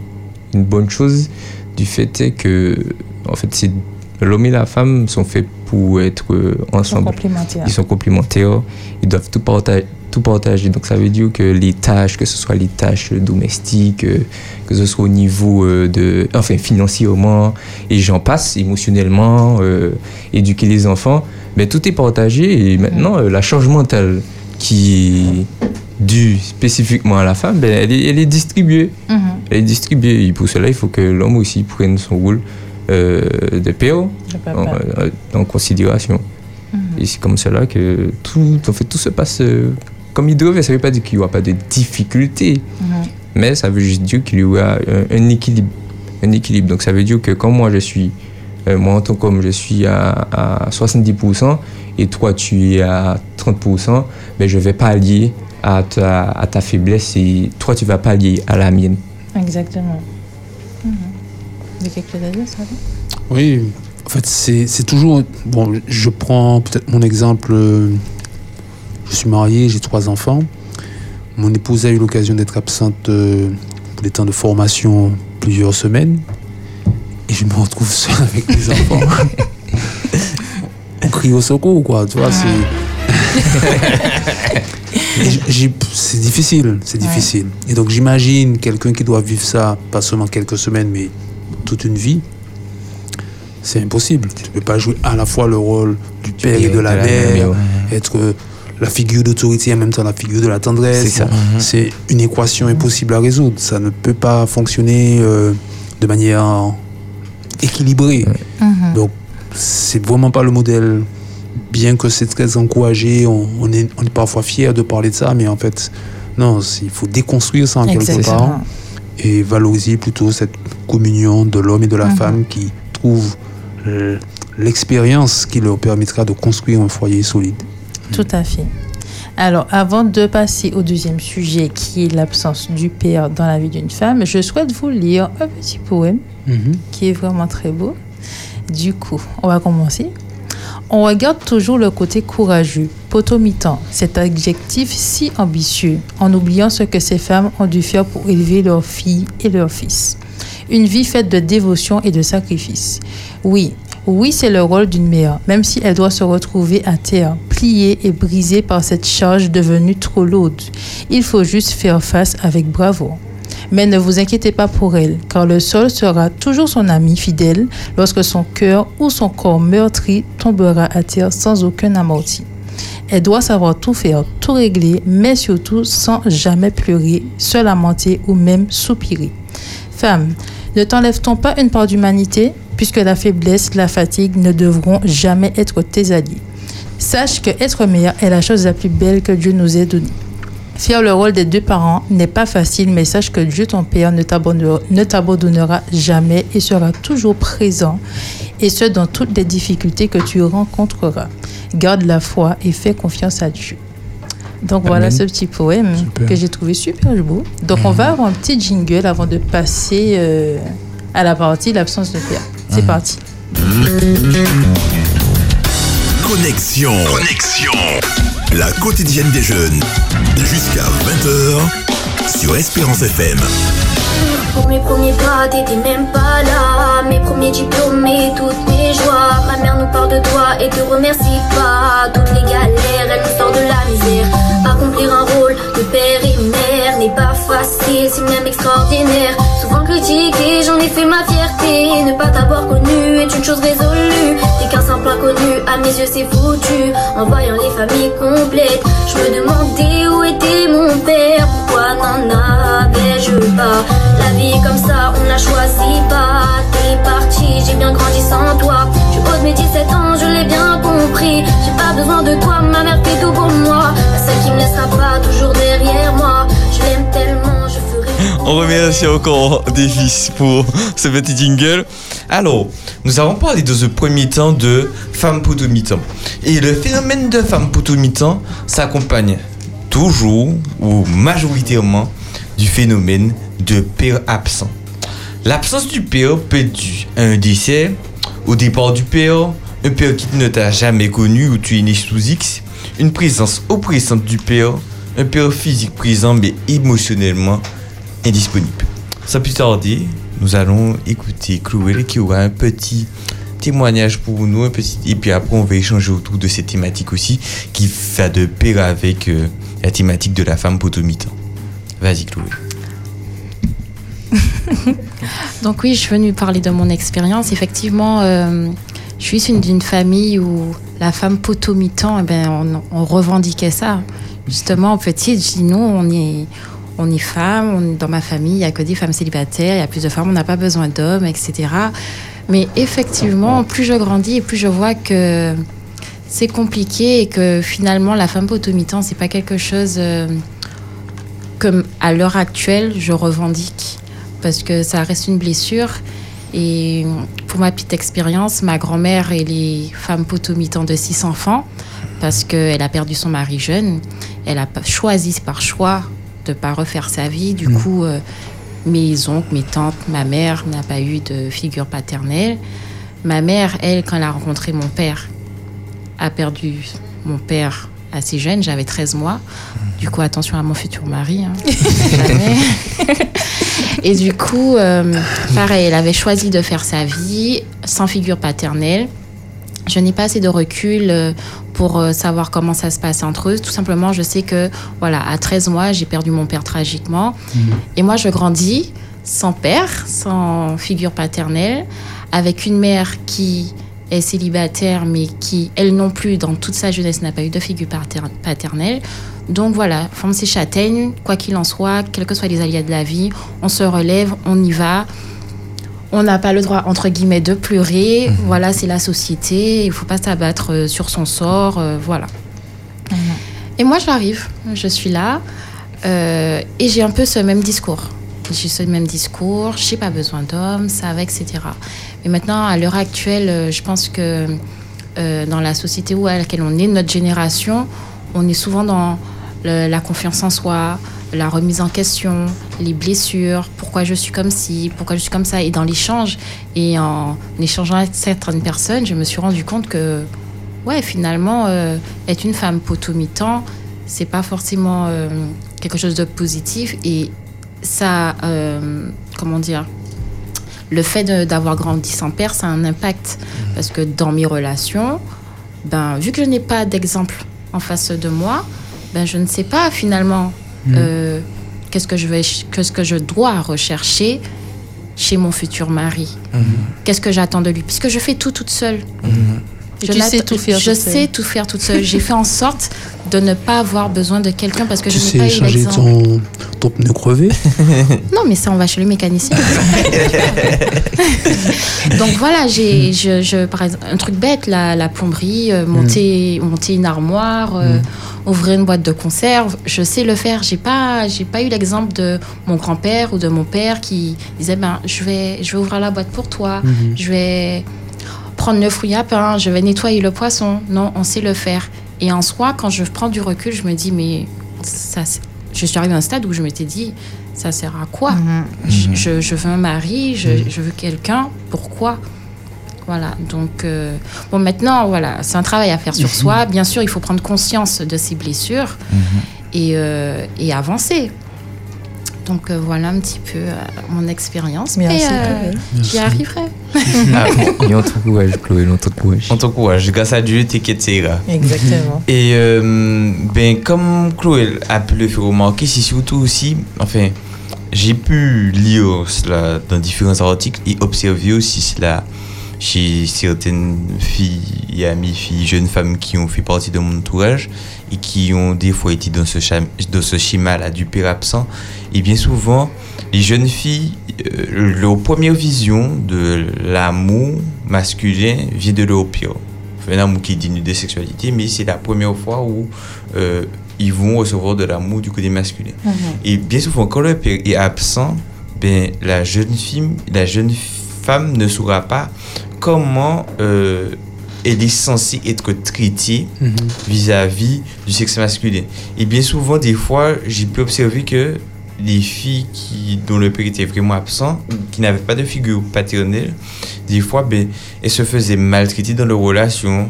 une bonne chose du fait est que en fait c'est l'homme et la femme sont faits pour être euh, Ils sont ensemble complémentaires. ils sont complémentaires ils doivent tout partager tout partager donc ça veut dire que les tâches que ce soit les tâches domestiques euh, que ce soit au niveau euh, de enfin financièrement et j'en passe émotionnellement euh, éduquer les enfants mais tout est partagé et maintenant la charge mentale qui est due spécifiquement à la femme ben, elle, est, elle est distribuée Mhm. elle est distribuée et pour cela il faut que l'homme aussi prenne son rôle euh, de papa. en, en considération Mhm. et c'est comme cela que tout en fait tout se passe euh, comme il devrait ça veut pas dire qu'il n'y aura pas de difficultés Mhm. mais ça veut juste dire qu'il y aura un, un équilibre. Un équilibre. Donc ça veut dire que quand moi je suis, euh, moi en tant qu'homme, je suis à, à 70% et toi tu es à 30%, ben je vais pallier à ta, à ta faiblesse et toi tu vas pallier à la mienne. Exactement. Mhm. Vous avez quelque chose à dire, ça va Oui, en fait, c'est c'est toujours. Bon, je prends peut-être mon exemple. Je suis marié, j'ai trois enfants. Mon épouse a eu l'occasion d'être absente euh, pour des temps de formation plusieurs semaines. Et je me retrouve seul avec les [laughs] enfants. On crie au secours, quoi. Tu vois, c'est. C'est difficile, c'est difficile. Et donc j'imagine quelqu'un qui doit vivre ça, pas seulement quelques semaines, mais toute une vie. C'est impossible. Tu ne peux pas jouer à la fois le rôle du père et de la mère, être euh, la figure d'autorité et en même temps la figure de la tendresse. C'est C'est une équation impossible à résoudre. Ça ne peut pas fonctionner euh, de manière équilibrée. Mhm. Donc, c'est vraiment pas le modèle. Bien que c'est très encouragé, on, on est, on est parfois fier de parler de ça, mais en fait, non, il faut déconstruire ça en quelque part et valoriser plutôt cette communion de l'homme et de la Mhm. femme qui trouvent euh, l'expérience qui leur permettra de construire un foyer solide. Tout à fait. Alors, avant de passer au deuxième sujet, qui est l'absence du père dans la vie d'une femme, je souhaite vous lire un petit poème qui est vraiment très beau. Du coup, on va commencer. On regarde toujours le côté courageux, potomitant, cet adjectif si ambitieux, en oubliant ce que ces femmes ont dû faire pour élever leurs filles et leurs fils. Une vie faite de dévotion et de sacrifice. Oui, oui, c'est le rôle d'une mère, même si elle doit se retrouver à terre, pliée et brisée par cette charge devenue trop lourde. Il faut juste faire face avec bravoure. Mais ne vous inquiétez pas pour elle, car le sol sera toujours son ami fidèle lorsque son cœur ou son corps meurtri tombera à terre sans aucun amorti. Elle doit savoir tout faire, tout régler, mais surtout sans jamais pleurer, se lamenter ou même soupirer. Femme, ne t'enlève-t-on pas une part d'humanité, puisque la faiblesse, la fatigue ne devront jamais être tes alliés. Sache que être mère est la chose la plus belle que Dieu nous ait donnée. Faire le rôle des deux parents n'est pas facile, mais sache que Dieu, ton Père, ne t'abandonnera- ne t'abandonnera jamais et sera toujours présent, et ce, dans toutes les difficultés que tu rencontreras. Garde la foi et fais confiance à Dieu. Donc voilà ce petit poème que j'ai trouvé super beau. Donc on va avoir un petit jingle avant de passer euh, à la partie l'absence de père. C'est parti. Connexion. Connexion. La quotidienne des jeunes. Jusqu'à 20h sur Espérance FM. Pour mes premiers pas, t'étais même pas là. Mes premiers diplômes et toutes mes joies. Ma mère nous parle de toi et te remercie pas. Toutes les galères, elle nous sort de la misère. Accomplir un rôle de père et mère n'est pas facile, c'est même extraordinaire. Souvent critiqué, j'en ai fait ma fierté. Ne pas t'avoir connu est une chose résolue. T'es qu'un simple inconnu, à mes yeux c'est foutu. En voyant les familles complètes, je me demandais où était mon père. Pourquoi n'en avais-je pas? La vie comme ça, on la choisit pas. T'es parti, j'ai bien grandi sans toi. Je de mes 17 ans, je l'ai bien compris. J'ai pas besoin de toi, ma mère fait tout pour moi. La seule qui me laissera pas toujours derrière moi. On remercie encore Davis pour ce petit jingle. Alors, nous avons parlé dans ce premier temps de femmes potomitan. Et le phénomène de femmes potomitan s'accompagne toujours ou majoritairement du phénomène de père absent. L'absence du père peut être due à un décès, au départ du père, un père qui ne t'a jamais connu ou tu es né sous X, une présence oppressante du père, un père physique présent mais émotionnellement indisponible. Sans plus tarder, nous allons écouter Chloé qui aura un petit témoignage pour nous, un petit, et puis après on va échanger autour de cette thématique aussi qui va de pair avec euh, la thématique de la femme potomitan. Vas-y Chloé. [laughs] Donc oui, je suis venue parler de mon expérience. Effectivement, euh, je suis d'une famille où la femme potomitan, eh ben, on, on revendiquait ça. Justement, petite, je dis nous, on est, on est femmes, on dans ma famille, il n'y a que des femmes célibataires, il y a plus de femmes, on n'a pas besoin d'hommes, etc. Mais effectivement, plus je grandis et plus je vois que c'est compliqué et que finalement, la femme potomitan, c'est pas quelque chose euh, comme à l'heure actuelle, je revendique parce que ça reste une blessure. Et pour ma petite expérience, ma grand-mère, elle est femme potomitan de six enfants parce qu'elle a perdu son mari jeune. Elle a choisi par choix de ne pas refaire sa vie. Du coup, euh, mes oncles, mes tantes, ma mère n'a pas eu de figure paternelle. Ma mère, elle, quand elle a rencontré mon père, a perdu mon père assez jeune, j'avais 13 mois. Du coup, attention à mon futur mari. hein. [laughs] Et du coup, euh, pareil, elle avait choisi de faire sa vie sans figure paternelle. Je n'ai pas assez de recul euh, pour euh, savoir comment ça se passe entre eux. Tout simplement, je sais que, voilà, à 13 mois, j'ai perdu mon père tragiquement. Et moi, je grandis sans père, sans figure paternelle, avec une mère qui est célibataire, mais qui, elle non plus, dans toute sa jeunesse, n'a pas eu de figure pater- paternelle. Donc voilà, forme ses châtaignes, quoi qu'il en soit, quels que soient les aléas de la vie, on se relève, on y va. On n'a pas le droit, entre guillemets, de pleurer. Voilà, c'est la société. Il ne faut pas s'abattre euh, sur son sort. euh, voilà. Et moi, j'arrive. Je suis là. euh, et j'ai un peu ce même discours. J'ai ce même discours. Je n'ai pas besoin d'hommes, ça va, etc. Mais maintenant, à l'heure actuelle, euh, je pense que euh, dans la société où à laquelle on est, notre génération, on est souvent dans la confiance en soi, la remise en question, les blessures, pourquoi je suis comme ci, pourquoi je suis comme ça. Et dans l'échange, et en échangeant avec certaines personnes, je me suis rendu compte que, ouais, finalement, euh, être une femme potomitan, c'est pas forcément quelque chose de positif. Et ça, euh, comment dire, le fait d'avoir grandi sans père, ça a un impact. Parce que dans mes relations, ben, vu que je n'ai pas d'exemple en face de moi, ben, je ne sais pas finalement euh, qu'est-ce que je vais, qu'est-ce que je dois rechercher chez mon futur mari. Qu'est-ce que j'attends de lui? Puisque je fais tout toute seule. Et Je tu sais tout faire Je toute seule. sais tout faire toute seule. J'ai fait en sorte de ne pas avoir besoin de quelqu'un parce que Tu je n'ai sais pas eu changer l'exemple. ton, ton pneu crevé [laughs] Non, mais ça, on va chez le mécanicien. [laughs] Donc voilà, j'ai, je, je- par exemple, un truc bête, la, la plomberie, euh, monter, monter une armoire, euh, ouvrir une boîte de conserve, je sais le faire. J'ai pas, j'ai pas eu l'exemple de mon grand-père ou de mon père qui disait, ben, je vais, je vais ouvrir la boîte pour toi, je vais prendre le fruit à pain, je vais nettoyer le poisson. Non, on sait le faire. Et en soi, quand je prends du recul, je me dis, mais ça, c'est- je suis arrivée à un stade où je m'étais dit, ça sert à quoi? Je, je- je veux un mari, je, je veux quelqu'un. Pourquoi? Voilà, donc euh, bon maintenant voilà, c'est un travail à faire sur Mhm. soi. Bien sûr, il faut prendre conscience de ses blessures et, euh, et avancer. Donc euh, voilà un petit peu euh, mon expérience. Mais euh, Chloé. j'y arriverai. Ah, [laughs] bon. Et on t'encourage, Chloé, on t'encourage. On t'encourage. Grâce à Dieu, ira. Exactement. [laughs] Et euh, ben, comme Chloé a pu le faire remarquer, c'est surtout aussi, enfin, j'ai pu lire cela dans différents articles et observer aussi cela chez certaines filles et amies filles, jeunes femmes qui ont fait partie de mon entourage et qui ont des fois été dans ce, dans ce schéma-là du père absent. Et bien souvent, les jeunes filles, euh, leur première vision de l'amour masculin vient de leur père. Un amour qui est digne de sexualité, mais c'est la première fois où euh, ils vont recevoir de l'amour du côté masculin. Et bien souvent, quand le père est absent, ben, la, jeune fille, la jeune femme ne saura pas comment euh, elle est censée être traitée Mhm. vis-à-vis du sexe masculin. Et bien souvent, des fois, j'ai pu observer que les filles qui, dont le père était vraiment absent, qui n'avaient pas de figure paternelle, des fois, ben, elles se faisaient maltraiter dans leur relation.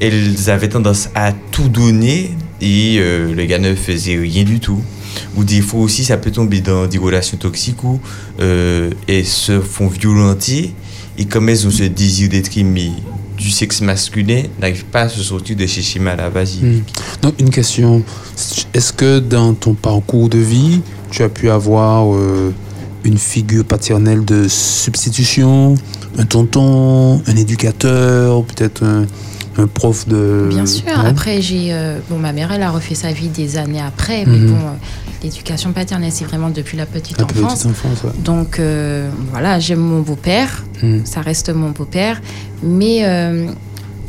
Elles avaient tendance à tout donner et euh, le gars ne faisait rien du tout. Ou des fois aussi, ça peut tomber dans des relations toxiques où euh, elles se font violenter et comme elles ont ce désir d'être aimées du sexe masculin, n'arrivent pas à se sortir de ces schémas-là. Vas-y. Hmm. Donc, une question. Est-ce que dans ton parcours de vie, tu as pu avoir euh, une figure paternelle de substitution, un tonton, un éducateur, peut-être un prof de... Bien sûr. Ouais. Après, j'ai. euh, bon, ma mère, elle a refait sa vie des années après, mais Mhm. bon, euh, l'éducation paternelle, c'est vraiment depuis la petite La enfance. petite enfance, ouais. Donc, euh, voilà, j'aime mon beau-père. Mhm. Ça reste mon beau-père. Mais.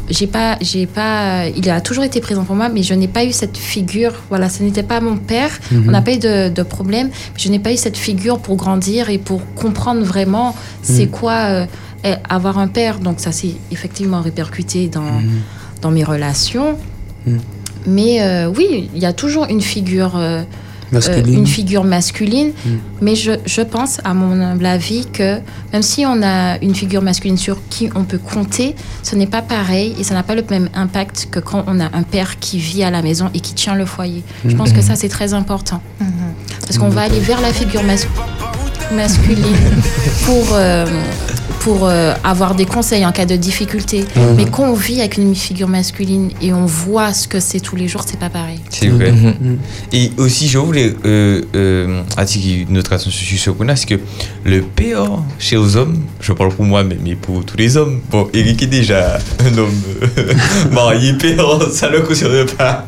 j'ai pas, j'ai pas, il a toujours été présent pour moi, mais je n'ai pas eu cette figure. Voilà, ce n'était pas mon père. Mhm. On n'a pas eu de, de problème. Je n'ai pas eu cette figure pour grandir et pour comprendre vraiment c'est quoi avoir un père. Donc ça s'est effectivement répercuté dans, Mhm. dans mes relations. Mhm. Mais euh, oui, il y a toujours une figure, euh, Masculine. euh, une figure masculine. Mhm. Mais je, je pense, à mon humble avis, que même si on a une figure masculine sur qui on peut compter, ce n'est pas pareil et ça n'a pas le même impact que quand on a un père qui vit à la maison et qui tient le foyer. Je pense que ça, c'est très important. Parce qu'on va aller vers la figure mas- masculine [laughs] pour, euh, pour euh, avoir des conseils en cas de difficulté. Mhm. Mais quand on vit avec une figure masculine et on voit ce que c'est tous les jours, c'est pas pareil. C'est vrai. Et aussi, je voulais euh, euh, attirer notre attention sur ce point-là, c'est que le père chez les hommes, je parle pour moi, mais, mais pour tous les hommes, bon, Eric est déjà un homme euh, [laughs] marié, père, ça le concerne pas.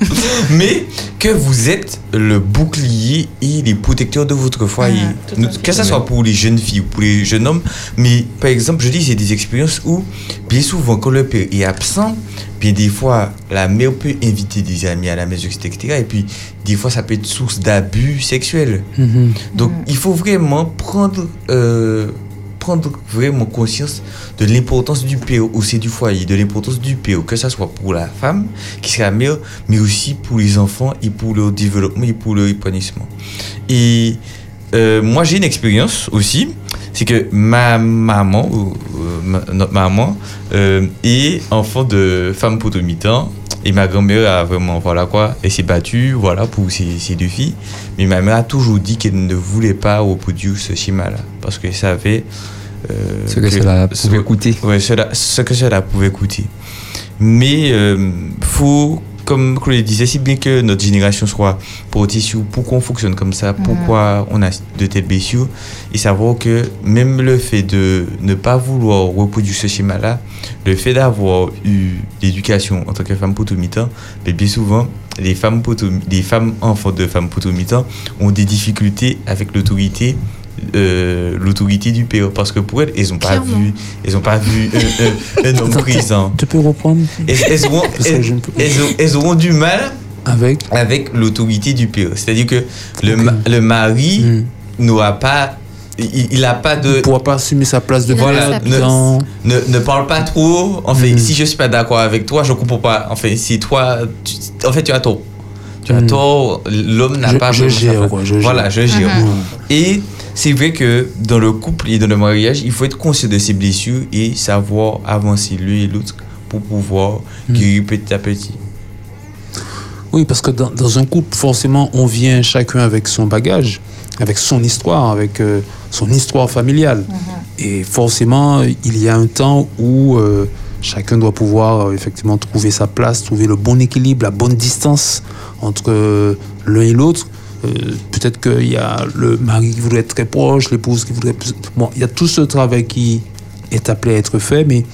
Mais que vous êtes le bouclier et les protecteurs de votre foyer. Nous- que ce soit pour les jeunes filles ou pour les jeunes hommes. Mais par exemple, je dis, c'est des expériences où, bien souvent, quand le père est absent, bien des fois, la mère peut inviter des amis à la maison, etc. Et puis, des fois, ça peut être source d'abus sexuels. Mhm. Donc, il faut vraiment prendre, euh, prendre vraiment conscience de l'importance du père au sein du foyer, de l'importance du père, que ce soit pour la femme qui sera mère, mais aussi pour les enfants et pour leur développement et pour leur épanouissement. Et euh, moi, j'ai une expérience aussi. C'est que ma maman, ou, euh, notre maman, euh, est enfant de femme potomitan. Et ma grand-mère a vraiment, voilà quoi, elle s'est battue, voilà, pour ses, ses deux filles. Mais ma mère a toujours dit qu'elle ne voulait pas reproduire ce schéma-là. Parce qu'elle savait. euh, Ce que cela pouvait coûter. Ouais, cela, ce que cela pouvait coûter. Mais faut, comme Chloé disait, si bien que notre génération soit portée sur pourquoi on fonctionne comme ça, pourquoi on a de telles blessures, et savoir que même le fait de ne pas vouloir reproduire ce schéma-là, le fait d'avoir eu l'éducation en tant que femme potomitan, mais bien souvent, les femmes, les femmes enfants de femmes potomitan ont des difficultés avec l'autorité euh, l'autorité du père parce que pour elles elles ont pas vu elles ont pas vu un, un- un homme Attends, présent Tu peux reprendre elles, elles auront, elles- ne elles ont- elles auront du mal Avec avec l'autorité du père c'est à dire que le, ma- le mari Hmm. n'aura pas il, il a pas de Il ne pourra pas assumer sa place de dans... ne, ne parle pas trop. En fait, Mhm. si je suis pas d'accord avec toi, je comprends pas. En fait, si toi, tu- en fait, tu as tort. Tu as Mhm. tort. L'homme n'a pas je gère, quoi, je gère. Voilà, je gère. Mhm. Et c'est vrai que dans le couple et dans le mariage, il faut être conscient de ses blessures et savoir avancer l'un et l'autre pour pouvoir guérir petit à petit. Oui, parce que dans, dans un couple, forcément, on vient chacun avec son bagage, avec son histoire, avec euh, son histoire familiale. Et forcément, il y a un temps où euh, chacun doit pouvoir euh, effectivement trouver sa place, trouver le bon équilibre, la bonne distance entre euh, l'un et l'autre. Euh, Peut-être qu'il y a le mari qui voudrait être très proche, l'épouse qui voudrait... Bon, il y a tout ce travail qui est appelé à être fait, mais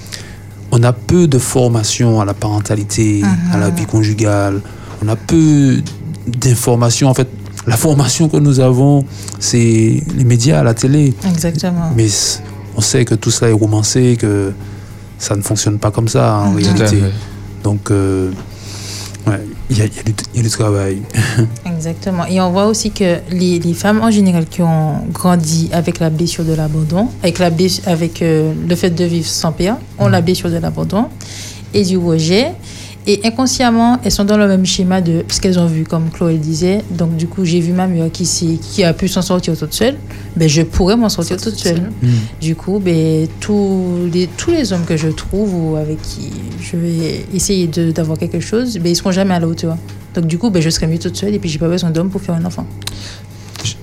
on a peu de formation à la parentalité, à la vie conjugale. On a peu d'informations. En fait, la formation que nous avons, c'est les médias, la télé. Exactement. Mais on sait que tout cela est romancé, que ça ne fonctionne pas comme ça en Mhm. réalité. Donc, euh, ouais, il y, a, il y a du- il y a du travail. [laughs] Exactement. Et on voit aussi que les, les femmes en général qui ont grandi avec la blessure de l'abandon, avec, la bless- avec euh, le fait de vivre sans père, ont la blessure de l'abandon et du rejet. Et inconsciemment, elles sont dans le même schéma de ce qu'elles ont vu, comme Chloé disait. Donc, du coup, j'ai vu ma mère qui, s'est- qui a pu s'en sortir toute seule. Ben, je pourrais m'en sortir toute seule. Du coup, ben, tous, les, tous les hommes que je trouve ou avec qui je vais essayer d'avoir quelque chose, ben, ils seront jamais à la hauteur. Donc, du coup, ben, je serai mieux toute seule et puis j'ai pas besoin d'homme pour faire un enfant.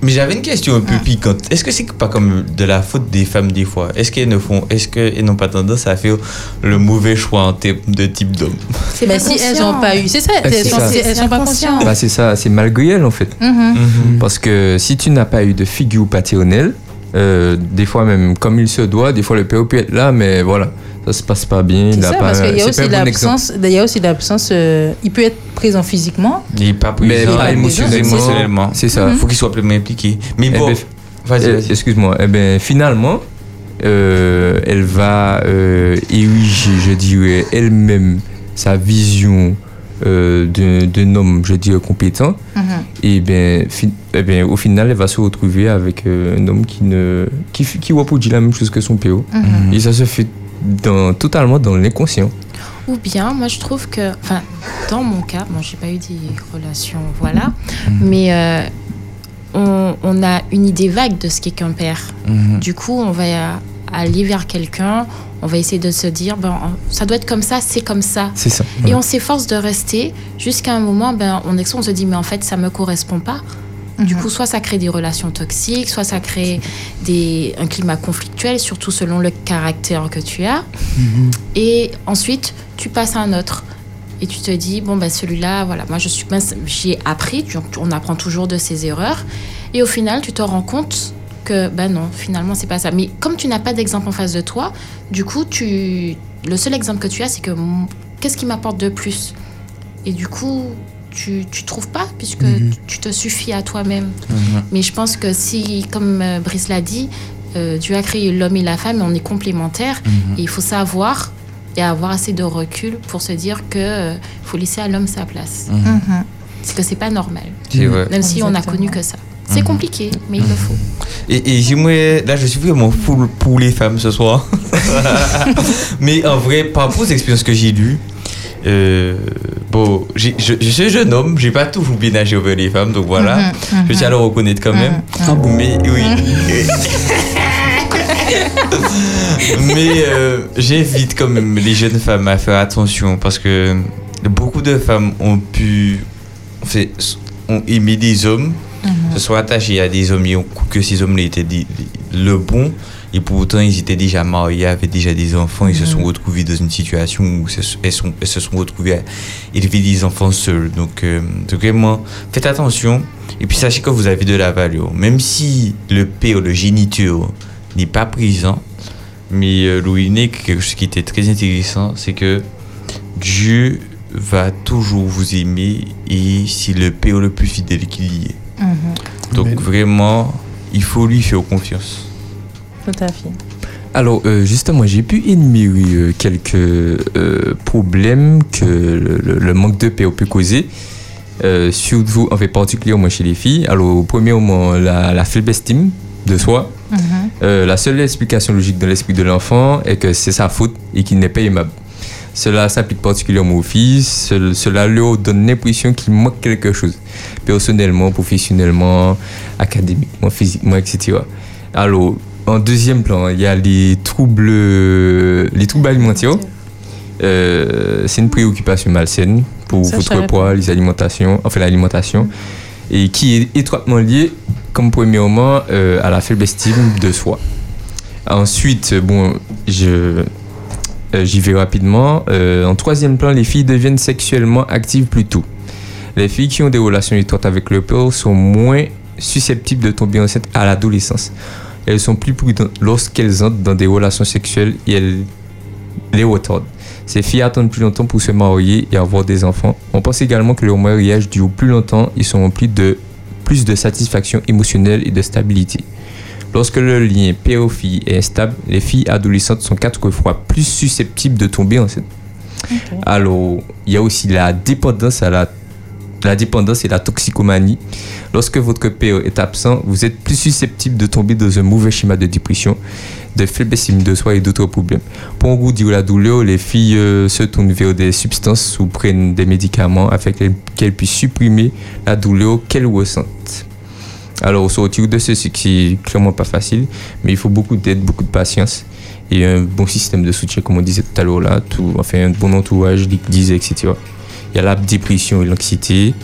Mais j'avais une question un peu piquante. Est-ce que c'est pas comme de la faute des femmes des fois? Est-ce qu'elles ne font, est-ce qu'elles n'ont pas tendance à faire le mauvais choix en termes de type d'homme? C'est ben, si elles n'ont pas eu, c'est ça, Ouais, elles sont, ça. c'est- elles sont pas conscientes. Bah, c'est ça, c'est malgré elle en fait. Mhm. Parce que si tu n'as pas eu de figure paternelle, euh, des fois même comme il se doit, des fois le père peut être là, mais voilà, ça se passe pas bien. C'est il a ça, pas, parce qu'il y a c'est aussi pas un bon exemple. l'absence. Il y a aussi l'absence. euh, il peut être présent physiquement, Il n'est pas Mais pas émotionnellement. émotionnellement. C'est ça. Mhm. Il faut qu'il soit pleinement impliqué. Mais Eh bon, ben, vas-y, eh, vas-y. Excuse-moi. Eh ben, finalement, euh, elle va euh, ériger, je dirais, elle-même sa vision euh, d'un homme, je dirais, compétent. Mhm. Et ben, fin- eh ben, au final, elle va se retrouver avec euh, un homme qui ne qui, qui reproduit la même chose que son PO. Mhm. Et ça se fait dans, totalement dans l'inconscient. Ou bien, moi, je trouve que, enfin, dans mon cas, bon, j'ai pas eu des relations, voilà, mais euh, on, on a une idée vague de ce qu'est qu'un père. Mhm. Du coup, on va aller vers quelqu'un, on va essayer de se dire, ben, ça doit être comme ça, c'est comme ça. C'est ça. Et on s'efforce de rester jusqu'à un moment, ben, on, on se dit, mais en fait, ça me correspond pas. Du coup, soit ça crée des relations toxiques, soit ça crée des, un climat conflictuel, surtout selon le caractère que tu as. Et ensuite, tu passes à un autre. Et tu te dis, bon, ben, celui-là, voilà, moi, je suis, ben, j'ai appris, on apprend toujours de ses erreurs. Et au final, tu te rends compte que, ben non, finalement, c'est pas ça. Mais comme tu n'as pas d'exemple en face de toi, du coup, tu, le seul exemple que tu as, c'est que, qu'est-ce qui m'apporte de plus? Et du coup, tu, tu trouves pas, puisque Mhm. tu te suffis à toi-même. Mais je pense que si, comme euh, Brice l'a dit, euh, Dieu a créé l'homme et la femme, et on est complémentaires. Et il faut savoir et avoir assez de recul pour se dire que euh, faut laisser à l'homme sa place. Mhm. Parce que c'est pas normal. Même si on a connu que ça. C'est compliqué, mais il le faut. Et, et j'aimerais, là je suis vraiment full pour les femmes ce soir. [laughs] Mais en vrai, par rapport aux expériences que j'ai lues, euh, bon, je, je jeune homme, j'ai pas toujours bien agi envers les femmes, donc voilà. Mhm, mhm. Je tiens à le reconnaître quand même. Ah bon Mais oui. [laughs] Mais euh, j'invite quand même les jeunes femmes à faire attention parce que beaucoup de femmes ont pu en fait, ont aimé des hommes, se sont attachés à des hommes et ont cru que ces hommes-là étaient le bon. Et pourtant, ils étaient déjà mariés, avaient déjà des enfants. Ils se sont retrouvés dans une situation où se- elles, sont- elles se sont retrouvées à élever des enfants seuls. Donc, euh, donc vraiment, faites attention. Et puis, sachez que vous avez de la valeur. Même si le père, le géniteur, n'est pas présent, mais euh, Louis Nick, quelque chose qui était très intéressant, c'est que Dieu va toujours vous aimer et c'est le père le plus fidèle qu'il y ait. Mhm. Donc Amen. vraiment, il faut lui faire confiance. Tout à fait. Alors, euh, justement, j'ai pu énumérer euh, quelques euh, problèmes que le, le- le manque de paix peut causer, surtout, en fait, particulièrement chez les filles. Alors, premièrement, la, la faible estime de soi. Mhm. La seule explication logique dans l'esprit de l'enfant est que c'est sa faute et qu'il n'est pas aimable. Cela s'applique particulièrement aux filles. Ce- Cela leur donne l'impression qu'il manque quelque chose, personnellement, professionnellement, académiquement, physiquement, etc. Alors, en deuxième plan, il y a les troubles, les troubles alimentaires. Euh, c'est une préoccupation malsaine pour Ça, votre poids, les alimentations, enfin l'alimentation, et qui est étroitement liée, comme premièrement, euh, à la faible estime de soi. Ensuite, bon, je, euh, j'y vais rapidement. Euh, en troisième plan, les filles deviennent sexuellement actives plus tôt. Les filles qui ont des relations étroites avec le père sont moins susceptibles de tomber enceinte à l'adolescence. Elles sont plus prudentes lorsqu'elles entrent dans des relations sexuelles et elles les retardent. Ces filles attendent plus longtemps pour se marier et avoir des enfants. On pense également que leur mariage dure plus longtemps, ils sont remplis de plus de satisfaction émotionnelle et de stabilité. Lorsque le lien père-fille est instable, les filles adolescentes sont quatre fois plus susceptibles de tomber enceinte. Alors, il y a aussi la dépendance à la la dépendance et la toxicomanie. Lorsque votre père est absent, vous êtes plus susceptible de tomber dans un mauvais schéma de dépression, de faible estime de soi et d'autres problèmes. Pour goûter la douleur, les filles euh, se tournent vers des substances ou prennent des médicaments afin qu'elles puissent supprimer la douleur qu'elles ressentent. Alors, sortir de ceci, c'est clairement pas facile, mais il faut beaucoup d'aide, beaucoup de patience et un bon système de soutien, comme on disait tout à l'heure là, tout, enfin un bon entourage, l'église, etc. Il y a la dépression et l'anxiété.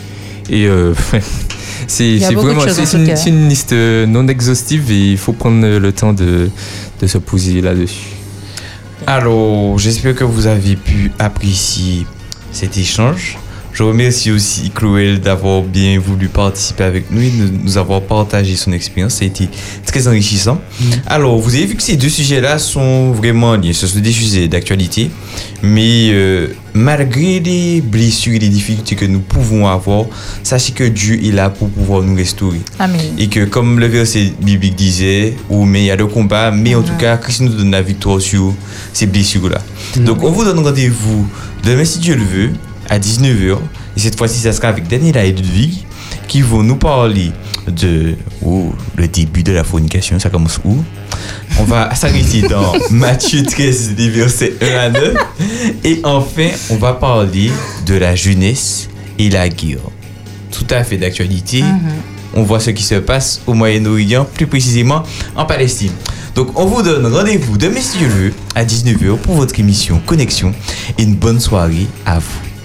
Et euh, [laughs] c'est vraiment une, une liste euh, non exhaustive et il faut prendre le temps de, de se poser là-dessus. Alors, j'espère que vous avez pu apprécier cet échange. Je remercie aussi Chloé d'avoir bien voulu participer avec nous et de nous avoir partagé son expérience. Ça a été très enrichissant. Alors, vous avez vu que ces deux sujets-là sont vraiment liés. Ce sont des sujets d'actualité. Mais euh, malgré les blessures et les difficultés que nous pouvons avoir, sachez que Dieu est là pour pouvoir nous restaurer. Amen. Et que comme le verset biblique disait, oh, mais il y a le combat, mais en tout cas, Christ nous donne la victoire sur ces blessures-là. Donc on vous donne rendez-vous demain si Dieu le veut, à 19h. Et cette fois-ci, ça sera avec Daniela et Ludwig qui vont nous parler de oh, le début de la fornication. Ça commence où? On va s'arrêter dans [laughs] Matthieu 13, des versets 1 à 9. Et enfin, on va parler de la jeunesse et la guerre. Tout à fait d'actualité. On voit ce qui se passe au Moyen-Orient, plus précisément en Palestine. Donc on vous donne rendez-vous demain si Dieu veut à 19h pour votre émission Connexion et une bonne soirée à vous.